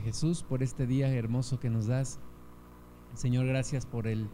Jesús, por este día hermoso que nos das. Señor, gracias por el,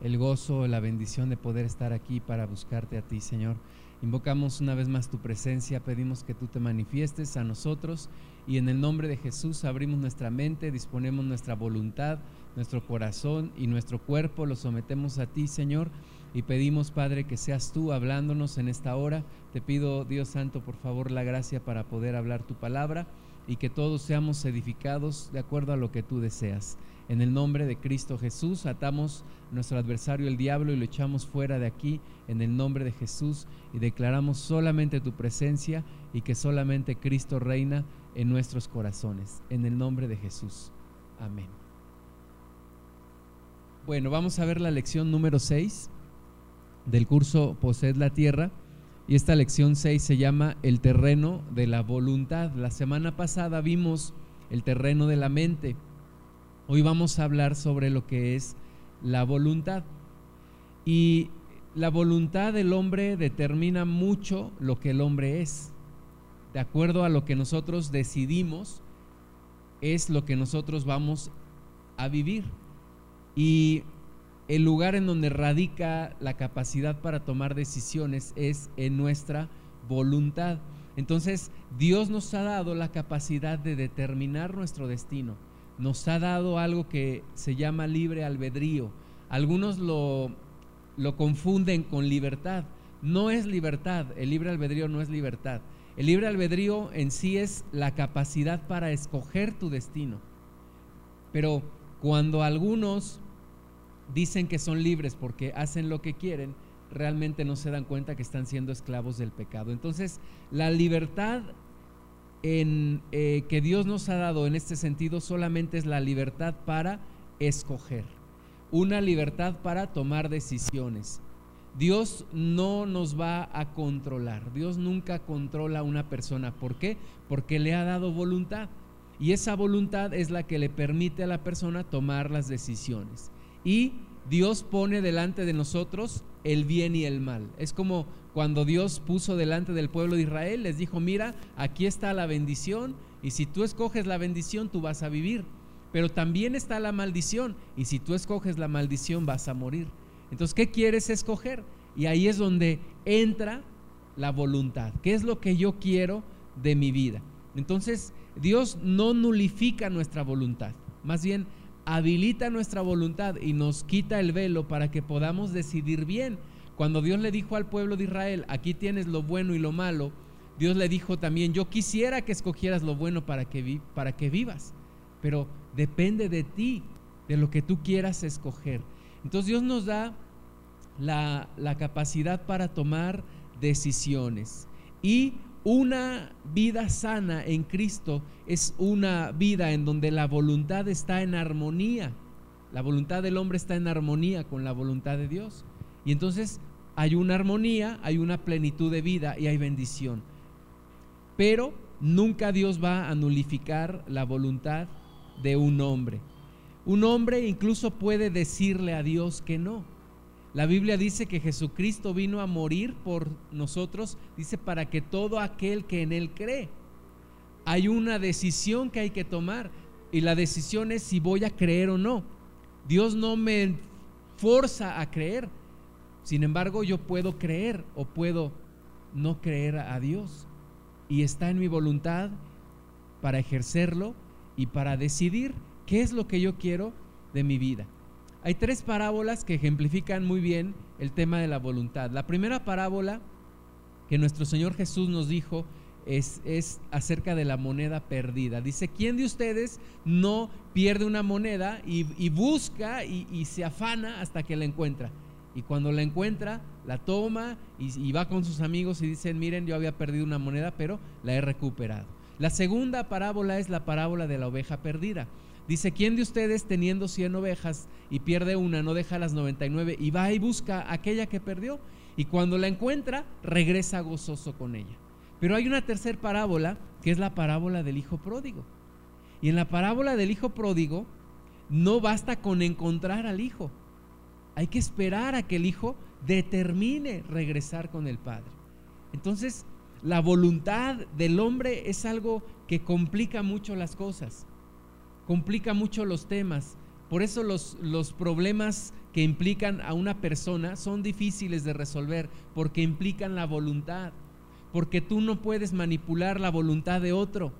el gozo, la bendición de poder estar aquí para buscarte a ti, Señor. Invocamos una vez más tu presencia, pedimos que tú te manifiestes a nosotros y en el nombre de Jesús abrimos nuestra mente, disponemos nuestra voluntad, nuestro corazón y nuestro cuerpo, lo sometemos a ti, Señor, y pedimos, Padre, que seas tú hablándonos en esta hora. Te pido, Dios Santo, por favor, la gracia para poder hablar tu palabra y que todos seamos edificados de acuerdo a lo que tú deseas. En el nombre de Cristo Jesús atamos nuestro adversario el diablo y lo echamos fuera de aquí en el nombre de Jesús y declaramos solamente tu presencia y que solamente Cristo reina en nuestros corazones. En el nombre de Jesús. Amén. Bueno, vamos a ver la lección número 6 del curso Poseed la Tierra. Y esta lección 6 se llama el terreno de la voluntad. La semana pasada vimos el terreno de la mente. Hoy vamos a hablar sobre lo que es la voluntad. Y la voluntad del hombre determina mucho lo que el hombre es. De acuerdo a lo que nosotros decidimos, es lo que nosotros vamos a vivir. Y el lugar en donde radica la capacidad para tomar decisiones es en nuestra voluntad. Entonces, Dios nos ha dado la capacidad de determinar nuestro destino. Nos ha dado algo que se llama libre albedrío. Algunos lo, confunden con libertad. No es libertad, el libre albedrío no es libertad. El libre albedrío en sí es la capacidad para escoger tu destino. Pero cuando algunos dicen que son libres porque hacen lo que quieren, realmente no se dan cuenta que están siendo esclavos del pecado. Entonces, la libertad eh, que Dios nos ha dado en este sentido solamente es la libertad para escoger, una libertad para tomar decisiones. Dios no nos va a controlar, Dios nunca controla a una persona. ¿Por qué? Porque le ha dado voluntad. Y esa voluntad es la que le permite a la persona tomar las decisiones y Dios pone delante de nosotros el bien y el mal. Es como cuando Dios puso delante del pueblo de Israel, les dijo, mira, aquí está la bendición y si tú escoges la bendición tú vas a vivir, pero también está la maldición y si tú escoges la maldición vas a morir. Entonces, ¿qué quieres escoger? Y ahí es donde entra la voluntad. ¿Qué es lo que yo quiero de mi vida? Entonces, Dios no nulifica nuestra voluntad, más bien habilita nuestra voluntad y nos quita el velo para que podamos decidir bien. Cuando Dios le dijo al pueblo de Israel, aquí tienes lo bueno y lo malo, Dios le dijo también, yo quisiera que escogieras lo bueno para que, para que vivas, pero depende de ti, de lo que tú quieras escoger. Entonces Dios nos da la, la capacidad para tomar decisiones y una vida sana en Cristo es una vida en donde la voluntad está en armonía. La voluntad del hombre está en armonía con la voluntad de Dios. Y entonces hay una armonía, hay una plenitud de vida y hay bendición. Pero nunca Dios va a nulificar la voluntad de un hombre. Un hombre incluso puede decirle a Dios que no. La Biblia dice que Jesucristo vino a morir por nosotros, dice, para que todo aquel que en Él cree. Hay una decisión que hay que tomar y la decisión es si voy a creer o no. Dios no me forza a creer. Sin embargo, yo puedo creer o puedo no creer a Dios. Y está en mi voluntad para ejercerlo y para decidir qué es lo que yo quiero de mi vida. Hay tres parábolas que ejemplifican muy bien el tema de la voluntad. La primera parábola que nuestro Señor Jesús nos dijo es, acerca de la moneda perdida. Dice, ¿quién de ustedes no pierde una moneda y, busca y, se afana hasta que la encuentra? Y cuando la encuentra, la toma y va con sus amigos y dicen, miren, yo había perdido una moneda, pero la he recuperado. La segunda parábola es la parábola de la oveja perdida. Dice, ¿quién de ustedes teniendo 100 ovejas y pierde una, no deja las 99 y va y busca aquella que perdió? Y cuando la encuentra, regresa gozoso con ella. Pero hay una tercera parábola, que es la parábola del hijo pródigo. Y en la parábola del hijo pródigo, no basta con encontrar al hijo. Hay que esperar a que el hijo determine regresar con el padre. Entonces, la voluntad del hombre es algo que complica mucho las cosas. Complica mucho los temas. Por eso los, los problemas que implican a una persona son difíciles de resolver, porque implican la voluntad, porque tú no puedes manipular la voluntad de otro.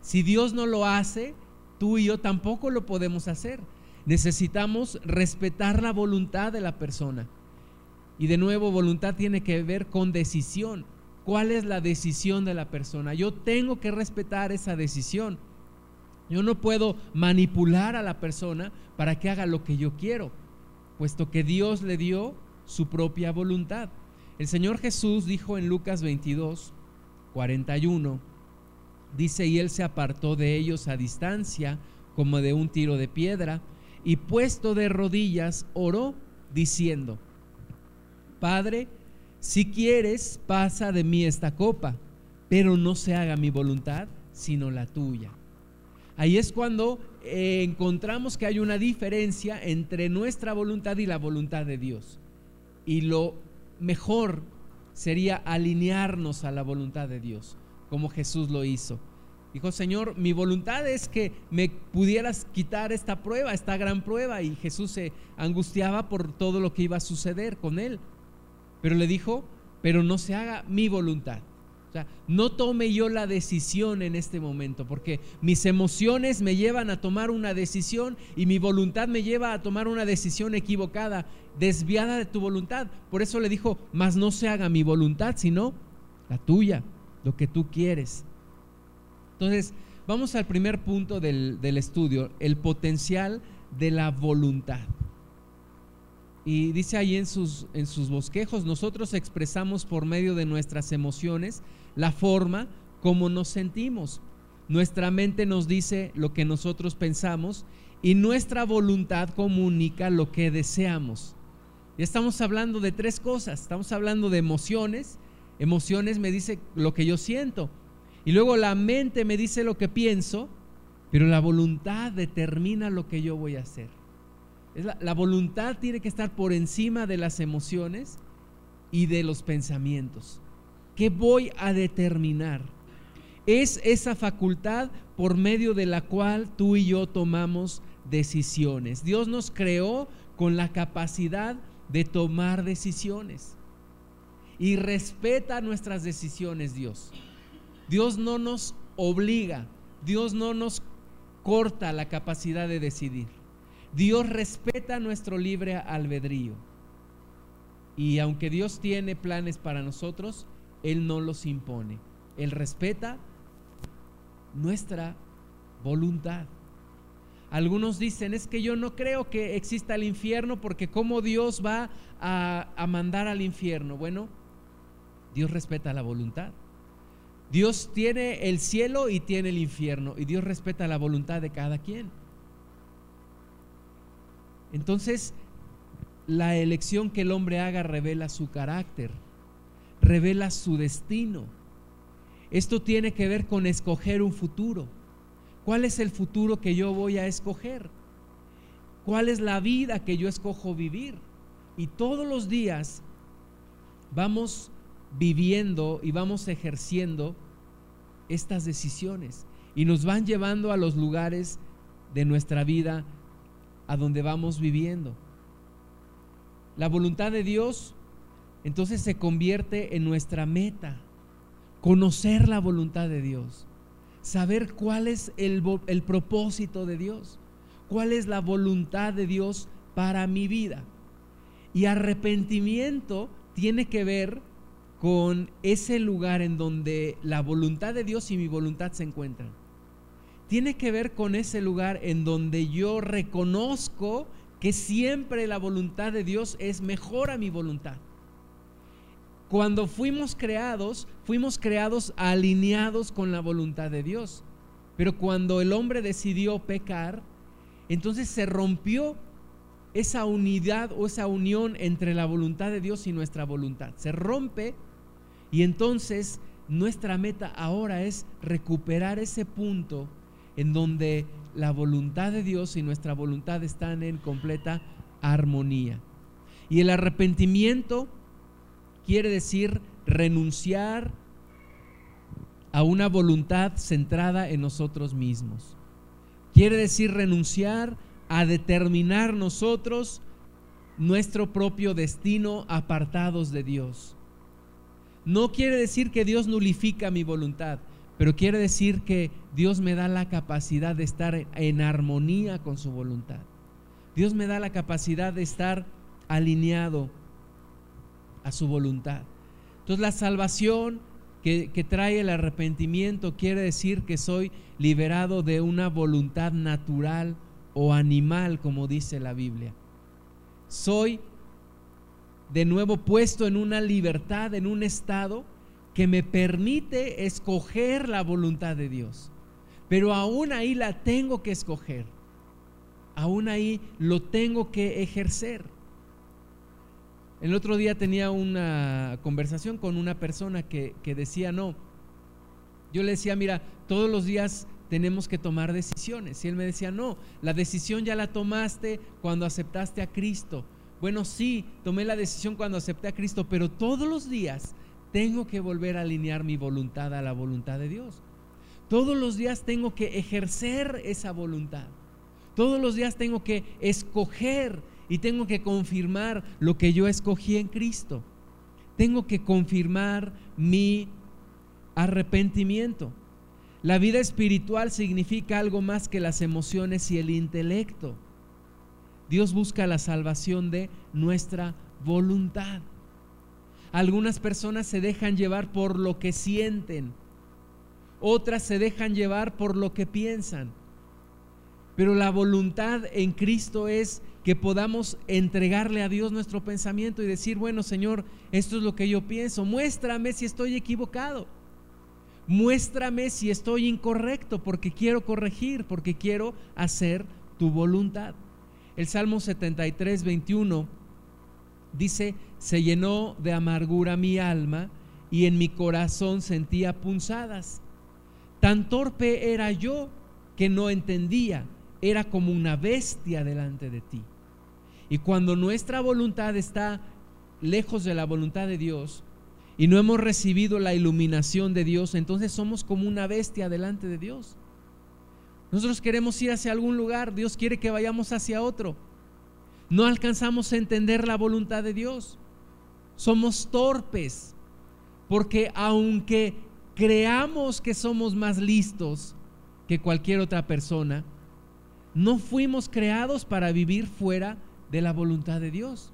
Si Dios no lo hace, tú y yo tampoco lo podemos hacer. Necesitamos respetar la voluntad de la persona. Y de nuevo, voluntad tiene que ver con decisión. ¿Cuál es la decisión de la persona? Yo tengo que respetar esa decisión. Yo no puedo manipular a la persona para que haga lo que yo quiero, puesto que Dios le dio su propia voluntad. El Señor Jesús dijo en Lucas 22, 41, dice, y él se apartó de ellos a distancia, como de un tiro de piedra, y puesto de rodillas, oró, diciendo, Padre, si quieres, pasa de mí esta copa, pero no se haga mi voluntad, sino la tuya. Ahí es cuando eh, encontramos que hay una diferencia entre nuestra voluntad y la voluntad de Dios. Y lo mejor sería alinearnos a la voluntad de Dios, como Jesús lo hizo. Dijo, Señor, mi voluntad es que me pudieras quitar esta prueba, esta gran prueba. Y Jesús se angustiaba por todo lo que iba a suceder con él. Pero le dijo, pero no se haga mi voluntad. Sea, no tome yo la decisión en este momento, porque mis emociones me llevan a tomar una decisión y mi voluntad me lleva a tomar una decisión equivocada, desviada de tu voluntad. Por eso le dijo, mas no se haga mi voluntad, sino la tuya, lo que tú quieres. Entonces, vamos al primer punto del, estudio, el potencial de la voluntad. Y dice ahí en sus, en sus bosquejos, nosotros expresamos por medio de nuestras emociones la forma como nos sentimos. Nuestra mente nos dice lo que nosotros pensamos y nuestra voluntad comunica lo que deseamos. Ya estamos hablando de tres cosas. Estamos hablando de emociones. Emociones me dice lo que yo siento. Y luego la mente me dice lo que pienso, pero la voluntad determina lo que yo voy a hacer. la, la voluntad tiene que estar por encima de las emociones y de los pensamientos. ¿Qué voy a determinar? Es esa facultad por medio de la cual tú y yo tomamos decisiones. Dios nos creó con la capacidad de tomar decisiones y respeta nuestras decisiones, Dios. Dios no nos obliga, Dios no nos corta la capacidad de decidir. Dios respeta nuestro libre albedrío. Y aunque Dios tiene planes para nosotros, Él no los impone. Él respeta nuestra voluntad. Algunos dicen, es que yo no creo que exista el infierno porque cómo Dios va a, a mandar al infierno. Bueno, Dios respeta la voluntad. Dios tiene el cielo y tiene el infierno y Dios respeta la voluntad de cada quien. Entonces, la elección que el hombre haga revela su carácter, revela su destino. Esto tiene que ver con escoger un futuro. ¿Cuál es el futuro que yo voy a escoger? ¿Cuál es la vida que yo escojo vivir? Y todos los días vamos viviendo y vamos ejerciendo estas decisiones y nos van llevando a los lugares de nuestra vida a donde vamos viviendo. La voluntad de Dios entonces se convierte en nuestra meta, conocer la voluntad de Dios, saber cuál es el, el propósito de Dios, cuál es la voluntad de Dios para mi vida. Y arrepentimiento tiene que ver con ese lugar en donde la voluntad de Dios y mi voluntad se encuentran. Tiene que ver con ese lugar en donde yo reconozco que siempre la voluntad de Dios es mejor a mi voluntad. Cuando fuimos creados, fuimos creados alineados con la voluntad de Dios. Pero cuando el hombre decidió pecar, entonces se rompió esa unidad o esa unión entre la voluntad de Dios y nuestra voluntad. Se rompe y entonces nuestra meta ahora es recuperar ese punto en donde la voluntad de Dios y nuestra voluntad están en completa armonía. Y el arrepentimiento quiere decir renunciar a una voluntad centrada en nosotros mismos. Quiere decir renunciar a determinar nosotros nuestro propio destino apartados de Dios. No quiere decir que Dios nulifica mi voluntad, pero quiere decir que Dios me da la capacidad de estar en armonía con su voluntad. Dios me da la capacidad de estar alineado a su voluntad. Entonces la salvación que, trae el arrepentimiento quiere decir que soy liberado de una voluntad natural o animal, como dice la Biblia. Soy de nuevo puesto en una libertad, en un estado que me permite escoger la voluntad de Dios. Pero aún ahí la tengo que escoger. Aún ahí lo tengo que ejercer. El otro día tenía una conversación con una persona que, decía, no, yo le decía, mira, todos los días tenemos que tomar decisiones. Y él me decía, no, la decisión ya la tomaste cuando aceptaste a Cristo. Bueno, sí, tomé la decisión cuando acepté a Cristo, pero todos los días tengo que volver a alinear mi voluntad a la voluntad de Dios. Todos los días tengo que ejercer esa voluntad. Todos los días tengo que escoger y tengo que confirmar lo que yo escogí en Cristo. Tengo que confirmar mi arrepentimiento. La vida espiritual significa algo más que las emociones y el intelecto. Dios busca la salvación de nuestra voluntad. Algunas personas se dejan llevar por lo que sienten, otras se dejan llevar por lo que piensan. Pero la voluntad en Cristo es que podamos entregarle a Dios nuestro pensamiento y decir, bueno Señor, esto es lo que yo pienso, muéstrame si estoy equivocado. Muéstrame si estoy incorrecto porque quiero corregir, porque quiero hacer tu voluntad. El Salmo 73, 21 dice, se llenó de amargura mi alma y en mi corazón sentía punzadas. Tan torpe era yo que no entendía, era como una bestia delante de ti. Y cuando nuestra voluntad está lejos de la voluntad de Dios, y no hemos recibido la iluminación de Dios, entonces somos como una bestia delante de Dios. Nosotros queremos ir hacia algún lugar, Dios quiere que vayamos hacia otro. No alcanzamos a entender la voluntad de Dios. Somos torpes, porque aunque creamos que somos más listos que cualquier otra persona, no fuimos creados para vivir fuera de la voluntad de Dios.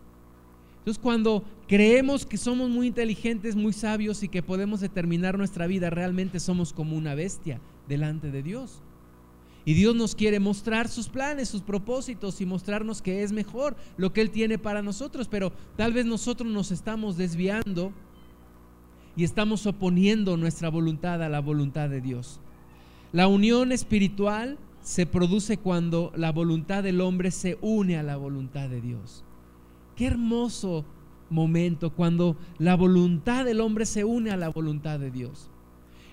Entonces cuando creemos que somos muy inteligentes, muy sabios y que podemos determinar nuestra vida, realmente somos como una bestia delante de Dios. Y Dios nos quiere mostrar sus planes, sus propósitos y mostrarnos que es mejor lo que Él tiene para nosotros, pero tal vez nosotros nos estamos desviando y estamos oponiendo nuestra voluntad a la voluntad de Dios. La unión espiritual se produce cuando la voluntad del hombre se une a la voluntad de Dios. Qué hermoso momento cuando la voluntad del hombre se une a la voluntad de Dios.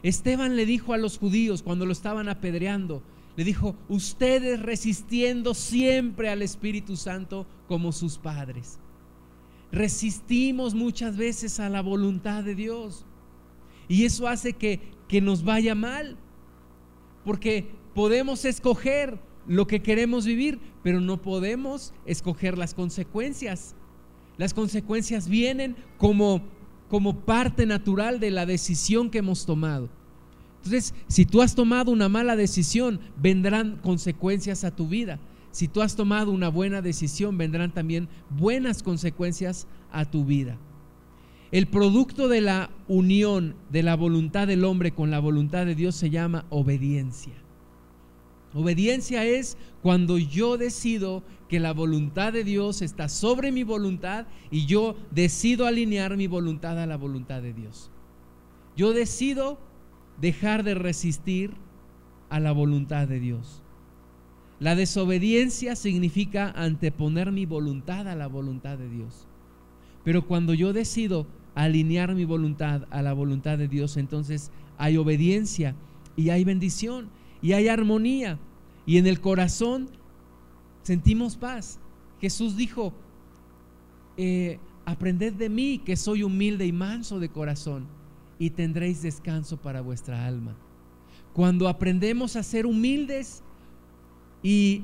Esteban le dijo a los judíos cuando lo estaban apedreando, le dijo, ustedes resistiendo siempre al Espíritu Santo como sus padres. Resistimos muchas veces a la voluntad de Dios. Y eso hace que, que nos vaya mal. Porque podemos escoger lo que queremos vivir, pero no podemos escoger las consecuencias. Las consecuencias vienen como, como parte natural de la decisión que hemos tomado. Entonces, si tú has tomado una mala decisión, vendrán consecuencias a tu vida. Si tú has tomado una buena decisión, vendrán también buenas consecuencias a tu vida. El producto de la unión de la voluntad del hombre con la voluntad de Dios se llama obediencia. Obediencia es cuando yo decido que la voluntad de Dios está sobre mi voluntad y yo decido alinear mi voluntad a la voluntad de Dios. Yo decido dejar de resistir a la voluntad de Dios. La desobediencia significa anteponer mi voluntad a la voluntad de Dios. Pero cuando yo decido alinear mi voluntad a la voluntad de Dios, entonces hay obediencia y hay bendición y hay armonía y en el corazón sentimos paz. Jesús dijo, eh, aprended de mí que soy humilde y manso de corazón y tendréis descanso para vuestra alma. Cuando aprendemos a ser humildes, y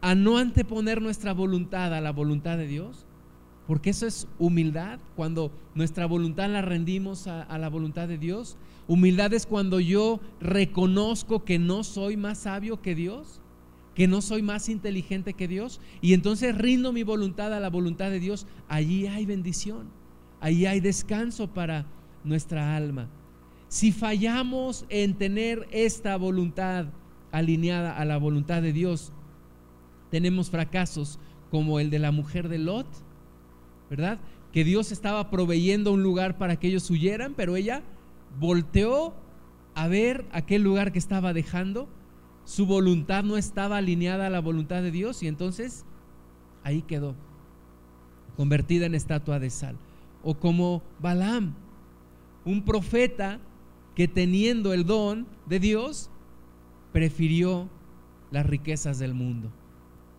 a no anteponer nuestra voluntad a la voluntad de Dios, porque eso es humildad, cuando nuestra voluntad la rendimos a, a, la voluntad de Dios. Humildad es cuando yo reconozco que no soy más sabio que Dios, que no soy más inteligente que Dios, y entonces rindo mi voluntad a la voluntad de Dios. Allí hay bendición, allí hay descanso para nuestra alma. Si fallamos en tener esta voluntad alineada a la voluntad de Dios, tenemos fracasos como el de la mujer de Lot, ¿verdad? Que Dios estaba proveyendo un lugar para que ellos huyeran, pero ella volteó a ver aquel lugar que estaba dejando. Su voluntad no estaba alineada a la voluntad de Dios y entonces ahí quedó, convertida en estatua de sal. O como Balaam, un profeta que teniendo el don de Dios, prefirió las riquezas del mundo.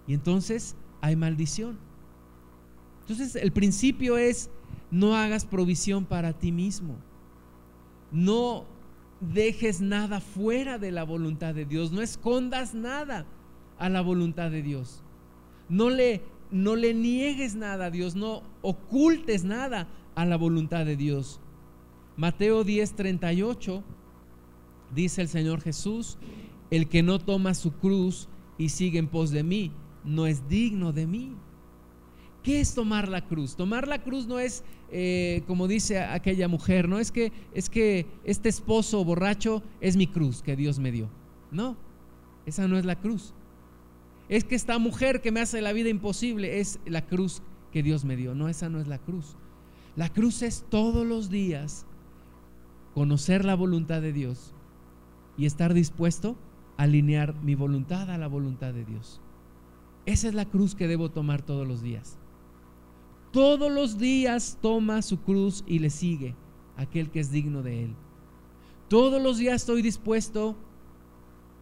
Y entonces hay maldición. Entonces el principio es, no hagas provisión para ti mismo. No dejes nada fuera de la voluntad de Dios. No escondas nada a la voluntad de Dios. No le, no le niegues nada a Dios. No ocultes nada a la voluntad de Dios. Mateo 10:38 dice el Señor Jesús, el que no toma su cruz y sigue en pos de mí, no es digno de mí. ¿Qué es tomar la cruz? Tomar la cruz no es, eh, como dice aquella mujer, no es que, es que este esposo borracho es mi cruz que Dios me dio. No, esa no es la cruz. Es que esta mujer que me hace la vida imposible es la cruz que Dios me dio. No, esa no es la cruz. La cruz es todos los días conocer la voluntad de Dios y estar dispuesto a alinear mi voluntad a la voluntad de Dios. Esa es la cruz que debo tomar todos los días. Todos los días toma su cruz y le sigue aquel que es digno de él. Todos los días estoy dispuesto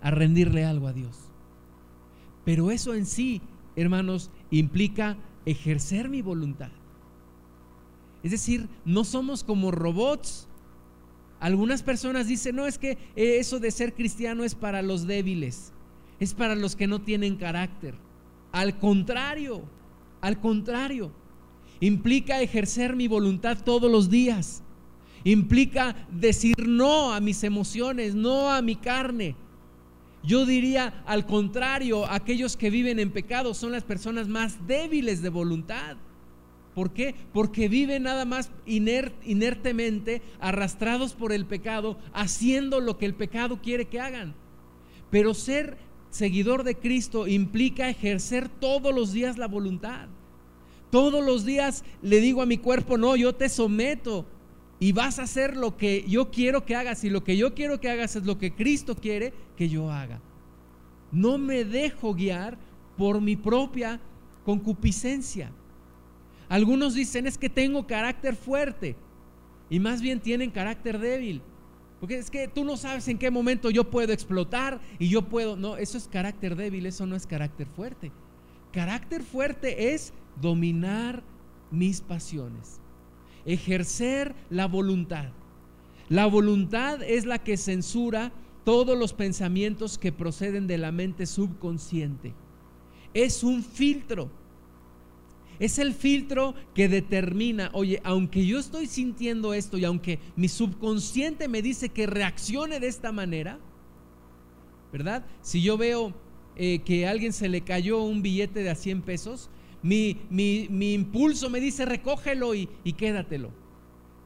a rendirle algo a Dios. Pero eso en sí, hermanos, implica ejercer mi voluntad. Es decir, no somos como robots algunas personas dicen, no, es que eso de ser cristiano es para los débiles, es para los que no tienen carácter. Al contrario, al contrario, implica ejercer mi voluntad todos los días. Implica decir no a mis emociones, no a mi carne. Yo diría, al contrario, aquellos que viven en pecado son las personas más débiles de voluntad. ¿Por qué? Porque viven nada más inertemente, arrastrados por el pecado, haciendo lo que el pecado quiere que hagan. Pero ser seguidor de Cristo implica ejercer todos los días la voluntad. Todos los días le digo a mi cuerpo, no, yo te someto y vas a hacer lo que yo quiero que hagas y lo que yo quiero que hagas es lo que Cristo quiere que yo haga. No me dejo guiar por mi propia concupiscencia. Algunos dicen es que tengo carácter fuerte y más bien tienen carácter débil. Porque es que tú no sabes en qué momento yo puedo explotar y yo puedo... No, eso es carácter débil, eso no es carácter fuerte. Carácter fuerte es dominar mis pasiones, ejercer la voluntad. La voluntad es la que censura todos los pensamientos que proceden de la mente subconsciente. Es un filtro es el filtro que determina, oye, aunque yo estoy sintiendo esto y aunque mi subconsciente me dice que reaccione de esta manera, ¿verdad? Si yo veo eh, que a alguien se le cayó un billete de a 100 pesos, mi, mi, impulso me dice recógelo y, y quédatelo.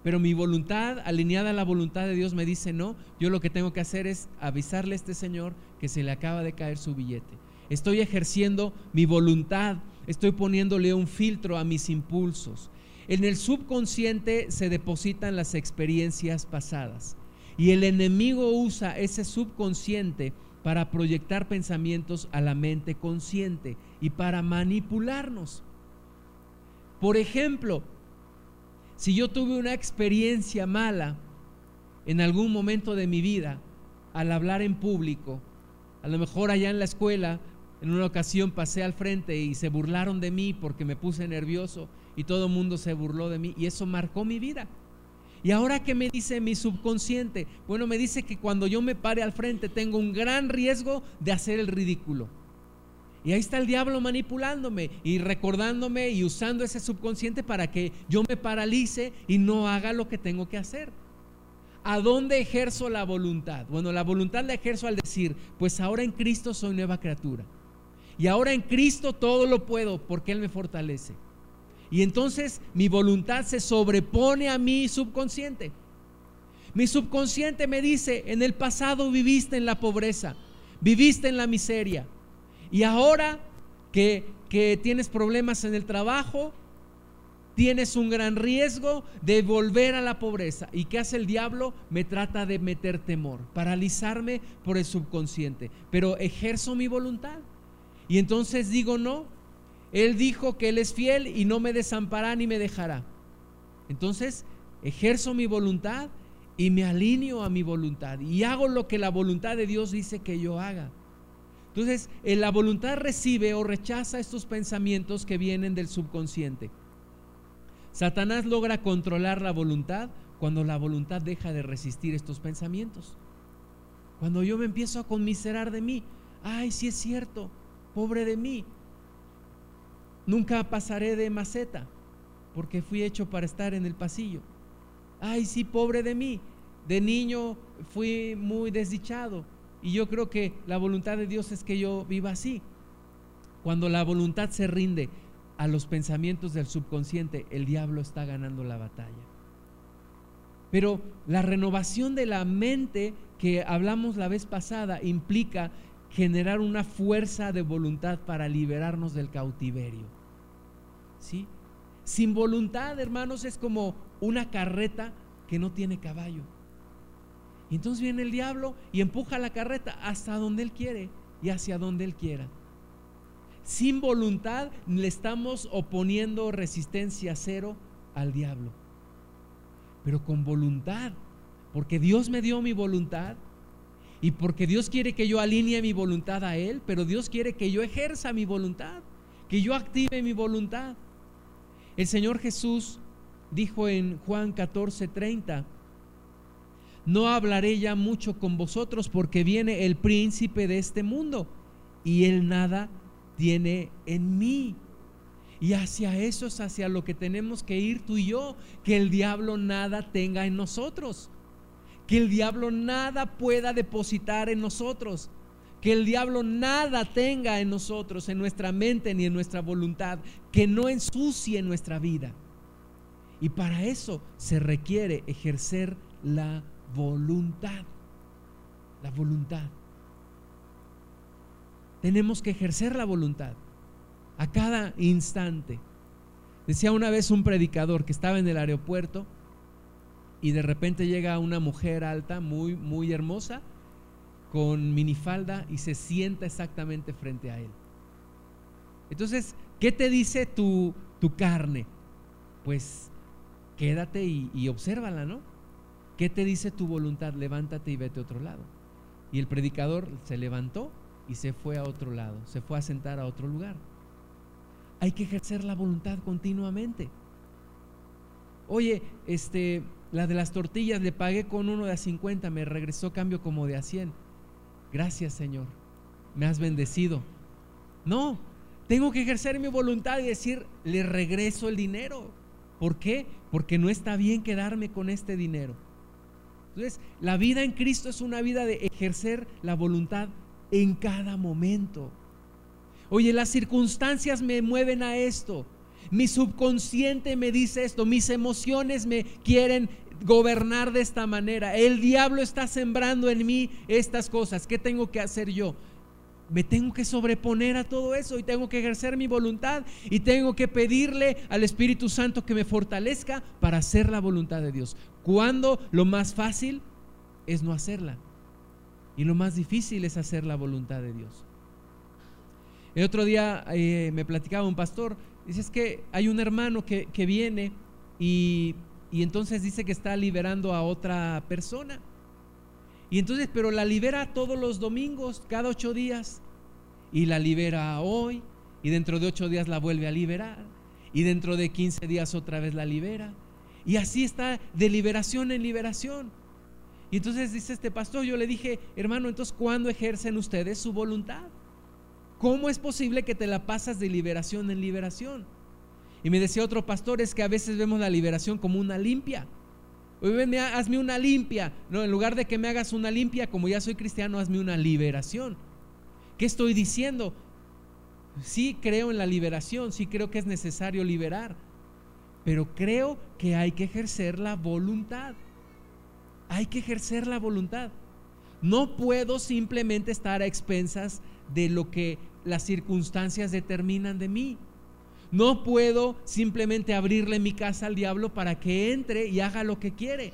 Pero mi voluntad, alineada a la voluntad de Dios, me dice no, yo lo que tengo que hacer es avisarle a este señor que se le acaba de caer su billete. Estoy ejerciendo mi voluntad estoy poniéndole un filtro a mis impulsos. En el subconsciente se depositan las experiencias pasadas y el enemigo usa ese subconsciente para proyectar pensamientos a la mente consciente y para manipularnos. Por ejemplo, si yo tuve una experiencia mala en algún momento de mi vida al hablar en público, a lo mejor allá en la escuela en una ocasión pasé al frente y se burlaron de mí porque me puse nervioso y todo el mundo se burló de mí y eso marcó mi vida. Y ahora que me dice mi subconsciente, bueno, me dice que cuando yo me pare al frente tengo un gran riesgo de hacer el ridículo. Y ahí está el diablo manipulándome y recordándome y usando ese subconsciente para que yo me paralice y no haga lo que tengo que hacer. ¿A dónde ejerzo la voluntad? Bueno, la voluntad la ejerzo al decir, pues ahora en Cristo soy nueva criatura. Y ahora en Cristo todo lo puedo porque Él me fortalece. Y entonces mi voluntad se sobrepone a mi subconsciente. Mi subconsciente me dice, en el pasado viviste en la pobreza, viviste en la miseria. Y ahora que, que tienes problemas en el trabajo, tienes un gran riesgo de volver a la pobreza. ¿Y qué hace el diablo? Me trata de meter temor, paralizarme por el subconsciente. Pero ejerzo mi voluntad. Y entonces digo, no, Él dijo que Él es fiel y no me desamparará ni me dejará. Entonces ejerzo mi voluntad y me alineo a mi voluntad y hago lo que la voluntad de Dios dice que yo haga. Entonces, la voluntad recibe o rechaza estos pensamientos que vienen del subconsciente. Satanás logra controlar la voluntad cuando la voluntad deja de resistir estos pensamientos. Cuando yo me empiezo a conmiserar de mí, ay, sí es cierto, pobre de mí. Nunca pasaré de maceta porque fui hecho para estar en el pasillo. Ay, sí, pobre de mí. De niño fui muy desdichado y yo creo que la voluntad de Dios es que yo viva así. Cuando la voluntad se rinde a los pensamientos del subconsciente, el diablo está ganando la batalla. Pero la renovación de la mente que hablamos la vez pasada implica generar una fuerza de voluntad para liberarnos del cautiverio. ¿Sí? Sin voluntad, hermanos, es como una carreta que no tiene caballo. Y entonces viene el diablo y empuja la carreta hasta donde él quiere y hacia donde él quiera sin voluntad le estamos oponiendo resistencia cero al diablo. Pero con voluntad, porque Dios me dio mi voluntad y porque Dios quiere que yo alinee mi voluntad a Él, pero Dios quiere que yo ejerza mi voluntad, que yo active mi voluntad. El Señor Jesús dijo en Juan 14, 30, no hablaré ya mucho con vosotros porque viene el príncipe de este mundo y él nada tiene en mí. Y hacia eso es hacia lo que tenemos que ir tú y yo, que el diablo nada tenga en nosotros, que el diablo nada pueda depositar en nosotros, que el diablo nada tenga en nosotros, en nuestra mente ni en nuestra voluntad, que no ensucie nuestra vida. Y para eso se requiere ejercer la voluntad, la voluntad tenemos que ejercer la voluntad a cada instante. Decía una vez un predicador que estaba en el aeropuerto y de repente llega una mujer alta, muy, muy hermosa, con minifalda y se sienta exactamente frente a él. Entonces, ¿qué te dice tu, tu carne? Pues quédate y, y obsérvala, ¿no? ¿Qué te dice tu voluntad? Levántate y vete a otro lado. Y el predicador se levantó y se fue a otro lado, se fue a sentar a otro lugar. Hay que ejercer la voluntad continuamente. Oye, este, la de las tortillas le pagué con uno de a 50, me regresó cambio como de a 100. Gracias, Señor. Me has bendecido. No, tengo que ejercer mi voluntad y decir, le regreso el dinero. ¿Por qué? Porque no está bien quedarme con este dinero. Entonces, la vida en Cristo es una vida de ejercer la voluntad en cada momento. Oye, las circunstancias me mueven a esto. Mi subconsciente me dice esto. Mis emociones me quieren gobernar de esta manera. El diablo está sembrando en mí estas cosas. ¿Qué tengo que hacer yo? Me tengo que sobreponer a todo eso y tengo que ejercer mi voluntad y tengo que pedirle al Espíritu Santo que me fortalezca para hacer la voluntad de Dios. Cuando lo más fácil es no hacerla. Y lo más difícil es hacer la voluntad de Dios. El otro día eh, me platicaba un pastor, dice es que hay un hermano que, viene y, y entonces dice que está liberando a otra persona. Y entonces, pero la libera todos los domingos, cada ocho días. Y la libera hoy, y dentro de ocho días la vuelve a liberar. Y dentro de quince días otra vez la libera. Y así está de liberación en liberación. Y entonces dice este pastor, yo le dije, hermano, entonces ¿cuándo ejercen ustedes su voluntad? ¿cómo es posible que te la pasas de liberación en liberación? Y me decía otro pastor, es que a veces vemos la liberación como una limpia. Oye, hazme una limpia. No, en lugar de que me hagas una limpia, como ya soy cristiano, hazme una liberación. ¿Qué estoy diciendo? Sí creo en la liberación, sí creo que es necesario liberar, pero creo que hay que ejercer la voluntad. Hay que ejercer la voluntad. No puedo simplemente estar a expensas de lo que las circunstancias determinan de mí. No puedo simplemente abrirle mi casa al diablo para que entre y haga lo que quiere.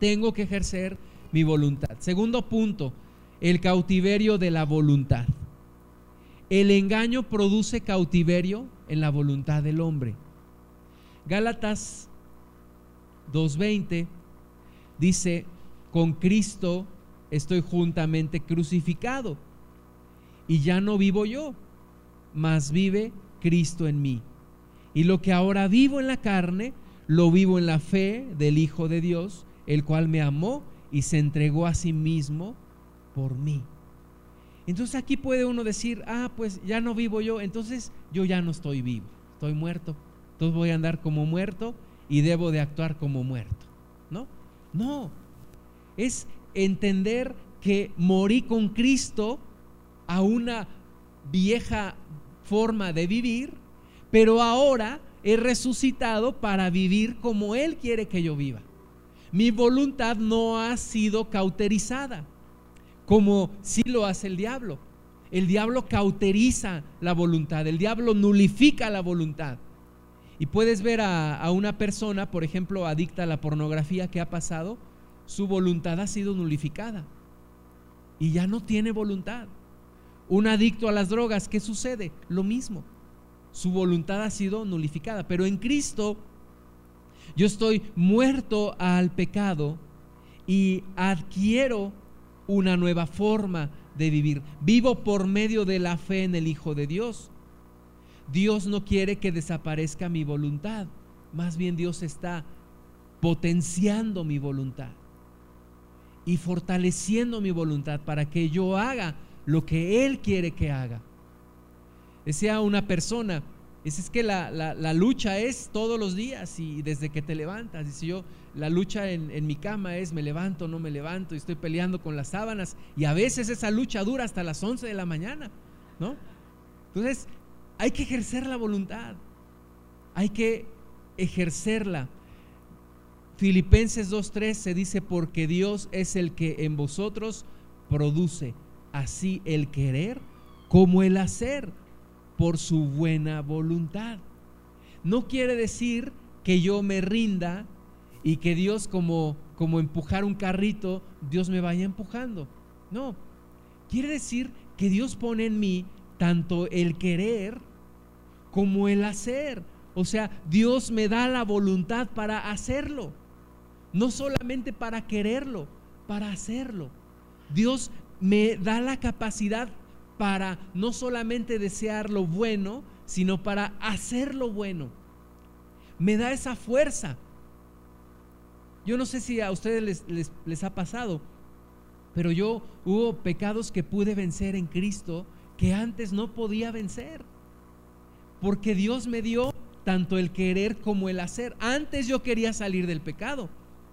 Tengo que ejercer mi voluntad. Segundo punto, el cautiverio de la voluntad. El engaño produce cautiverio en la voluntad del hombre. Gálatas 2.20 dice, con Cristo estoy juntamente crucificado y ya no vivo yo, mas vive Cristo en mí. Y lo que ahora vivo en la carne, lo vivo en la fe del Hijo de Dios, el cual me amó y se entregó a sí mismo por mí. Entonces aquí puede uno decir, ah, pues ya no vivo yo, entonces yo ya no estoy vivo, estoy muerto. Entonces voy a andar como muerto y debo de actuar como muerto. ¿No? No. Es entender que morí con Cristo a una vieja forma de vivir, pero ahora he resucitado para vivir como Él quiere que yo viva. Mi voluntad no ha sido cauterizada, como si lo hace el diablo. El diablo cauteriza la voluntad, el diablo nulifica la voluntad. Y puedes ver a, a una persona, por ejemplo, adicta a la pornografía, que ha pasado? Su voluntad ha sido nulificada y ya no tiene voluntad. Un adicto a las drogas, ¿qué sucede? Lo mismo. Su voluntad ha sido nulificada. Pero en Cristo yo estoy muerto al pecado y adquiero una nueva forma de vivir. Vivo por medio de la fe en el Hijo de Dios. Dios no quiere que desaparezca mi voluntad. Más bien Dios está potenciando mi voluntad y fortaleciendo mi voluntad para que yo haga lo que Él quiere que haga. Decía una persona, es, que la, lucha es todos los días y desde que te levantas. Dice yo, la lucha en, en, mi cama es me levanto, no me levanto, y estoy peleando con las sábanas. Y a veces esa lucha dura hasta las 11 de la mañana, ¿no? Entonces, hay que ejercer la voluntad, hay que ejercerla. Filipenses 2.3 se dice, porque Dios es el que en vosotros produce así el querer como el hacer por su buena voluntad. No quiere decir que yo me rinda y que Dios como, como empujar un carrito, Dios me vaya empujando. No, quiere decir que Dios pone en mí tanto el querer como el hacer. O sea, Dios me da la voluntad para hacerlo. No solamente para quererlo, para hacerlo. Dios me da la capacidad para no solamente desear lo bueno, sino para hacer lo bueno. Me da esa fuerza. Yo no sé si a ustedes les, les, ha pasado, pero yo hubo pecados que pude vencer en Cristo que antes no podía vencer. Porque Dios me dio tanto el querer como el hacer. Antes yo quería salir del pecado.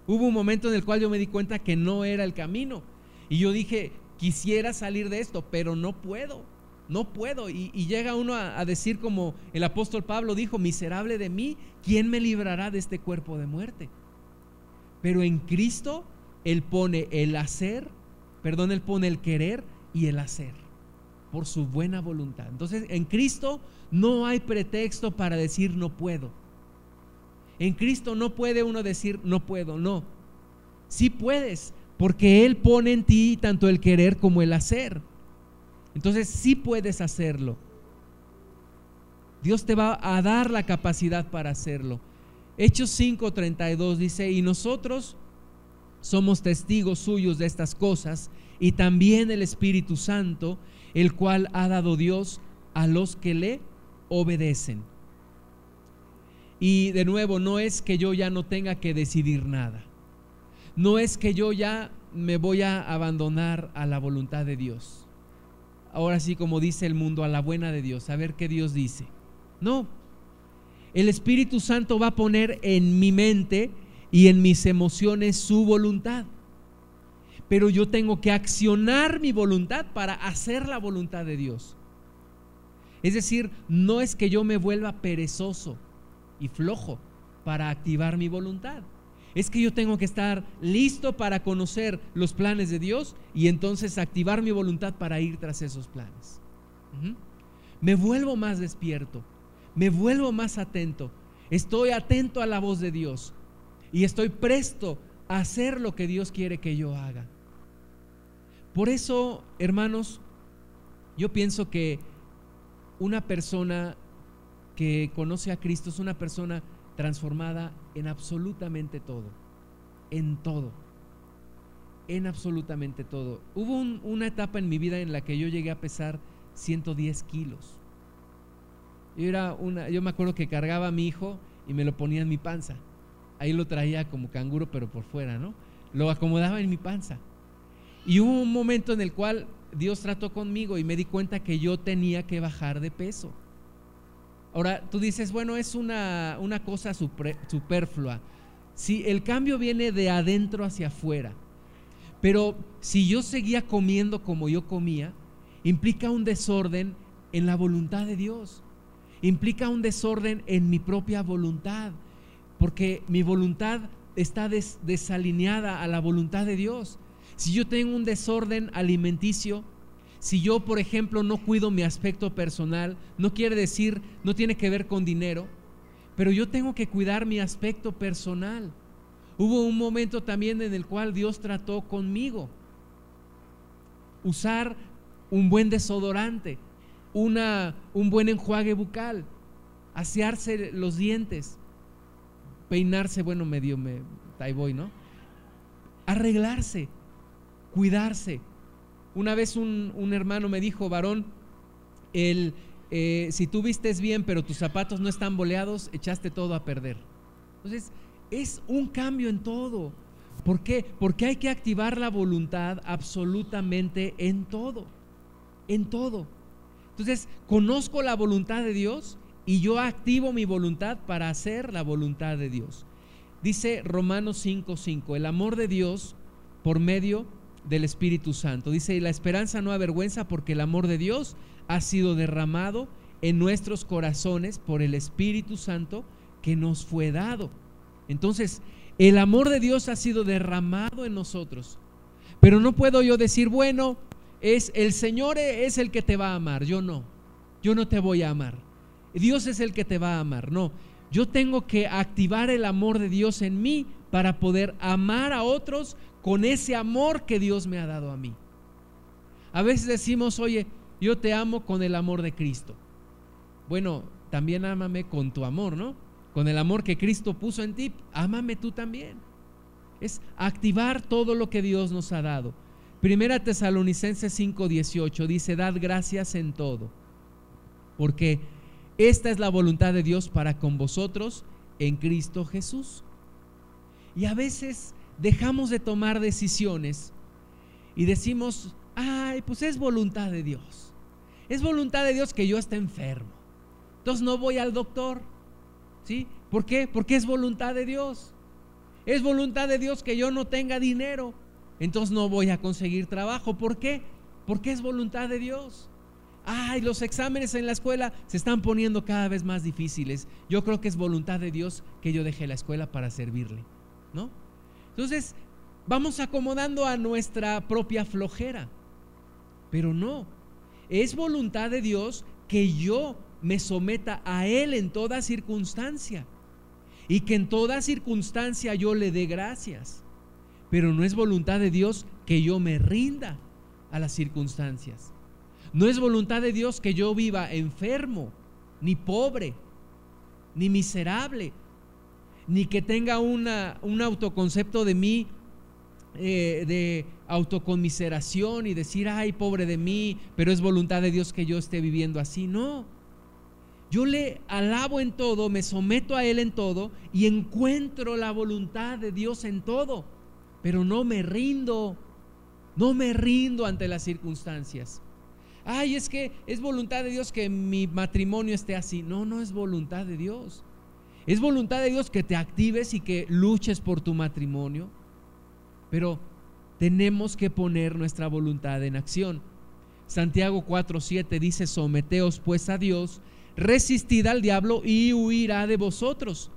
Hubo un momento en el cual yo me di cuenta que no era el camino. Y yo dije, quisiera salir de esto, pero no puedo, no puedo. Y, llega uno a, a, decir como el apóstol Pablo dijo, miserable de mí, ¿quién me librará de este cuerpo de muerte? Pero en Cristo Él pone el hacer, perdón, Él pone el querer y el hacer por su buena voluntad. Entonces, en Cristo no hay pretexto para decir no puedo. En Cristo no puede uno decir no puedo, no. Sí puedes, porque Él pone en ti tanto el querer como el hacer. Entonces sí puedes hacerlo. Dios te va a dar la capacidad para hacerlo. Hechos 5:32 dice, y nosotros somos testigos suyos de estas cosas, y también el Espíritu Santo, el cual ha dado Dios a los que le obedecen. Y de nuevo, no es que yo ya no tenga que decidir nada no es que yo ya me voy a abandonar a la voluntad de Dios. ahora sí como dice el mundo, a la buena de Dios, a ver qué Dios dice. No, el Espíritu Santo va a poner en mi mente y en mis emociones su voluntad. Pero yo tengo que accionar mi voluntad para hacer la voluntad de Dios. Es decir, no es que yo me vuelva perezoso y flojo para activar mi voluntad. Es que yo tengo que estar listo para conocer los planes de Dios y entonces activar mi voluntad para ir tras esos planes. Me vuelvo más despierto, me vuelvo más atento, estoy atento a la voz de Dios y estoy presto a hacer lo que Dios quiere que yo haga. Por eso, hermanos, yo pienso que una persona que conoce a Cristo es una persona transformada en absolutamente todo, en todo, en absolutamente todo. Hubo una etapa en mi vida en la que yo llegué a pesar 110 kilos. Yo, era una, yo me acuerdo que cargaba a mi hijo y me lo ponía en mi panza. Ahí lo traía como canguro, pero por fuera, ¿no? Lo acomodaba en mi panza. Y hubo un momento en el cual Dios trató conmigo y me di cuenta que yo tenía que bajar de peso. Ahora, tú dices, bueno, es una, una cosa superflua. Si el cambio viene de adentro hacia afuera, pero si yo seguía comiendo como yo comía, implica un desorden en la voluntad de Dios. Implica un desorden en mi propia voluntad, porque mi voluntad está desalineada a la voluntad de Dios. Si yo tengo un desorden alimenticio, si yo, por ejemplo, no cuido mi aspecto personal, no quiere decir, no tiene que ver con dinero, pero yo tengo que cuidar mi aspecto personal. Hubo un momento también en el cual Dios trató conmigo. Usar un buen desodorante, una, un buen enjuague bucal, asearse los dientes, peinarse, bueno, medio me, voy, ¿no? Arreglarse, cuidarse. Una vez un, hermano me dijo, varón, el, eh, si tú vistes bien pero tus zapatos no están boleados, echaste todo a perder. Entonces, es un cambio en todo. ¿Por qué? Porque hay que activar la voluntad absolutamente en todo. En todo. Entonces, conozco la voluntad de Dios y yo activo mi voluntad para hacer la voluntad de Dios. Dice Romanos 5:5, el amor de Dios por medio del Espíritu Santo. Dice, y la esperanza no avergüenza porque el amor de Dios ha sido derramado en nuestros corazones por el Espíritu Santo que nos fue dado. Entonces, el amor de Dios ha sido derramado en nosotros. Pero no puedo yo decir, bueno, es el Señor es el que te va a amar, yo no. Yo no te voy a amar. Dios es el que te va a amar, no. Yo tengo que activar el amor de Dios en mí para poder amar a otros con ese amor que Dios me ha dado a mí. A veces decimos, oye, yo te amo con el amor de Cristo. Bueno, también ámame con tu amor, ¿no? Con el amor que Cristo puso en ti, ámame tú también. Es activar todo lo que Dios nos ha dado. Primera Tesalonicenses 5:18 dice, dad gracias en todo, porque esta es la voluntad de Dios para con vosotros en Cristo Jesús. Y a veces dejamos de tomar decisiones y decimos, ay, pues es voluntad de Dios. Es voluntad de Dios que yo esté enfermo. Entonces no voy al doctor. ¿Sí? ¿Por qué? Porque es voluntad de Dios. Es voluntad de Dios que yo no tenga dinero. Entonces no voy a conseguir trabajo. ¿Por qué? Porque es voluntad de Dios. Ay, los exámenes en la escuela se están poniendo cada vez más difíciles. Yo creo que es voluntad de Dios que yo deje la escuela para servirle. ¿No? Entonces, vamos acomodando a nuestra propia flojera. Pero no, es voluntad de Dios que yo me someta a Él en toda circunstancia y que en toda circunstancia yo le dé gracias. Pero no es voluntad de Dios que yo me rinda a las circunstancias. No es voluntad de Dios que yo viva enfermo, ni pobre, ni miserable, ni que tenga un autoconcepto de mí eh, de autoconmiseración y decir, ay, pobre de mí, pero es voluntad de Dios que yo esté viviendo así. No. Yo le alabo en todo, me someto a Él en todo y encuentro la voluntad de Dios en todo, pero no me rindo, no me rindo ante las circunstancias. Ay, es que es voluntad de Dios que mi matrimonio esté así. No, no es voluntad de Dios. Es voluntad de Dios que te actives y que luches por tu matrimonio. Pero tenemos que poner nuestra voluntad en acción. Santiago 4:7 dice, someteos pues a Dios, resistid al diablo y huirá de vosotros.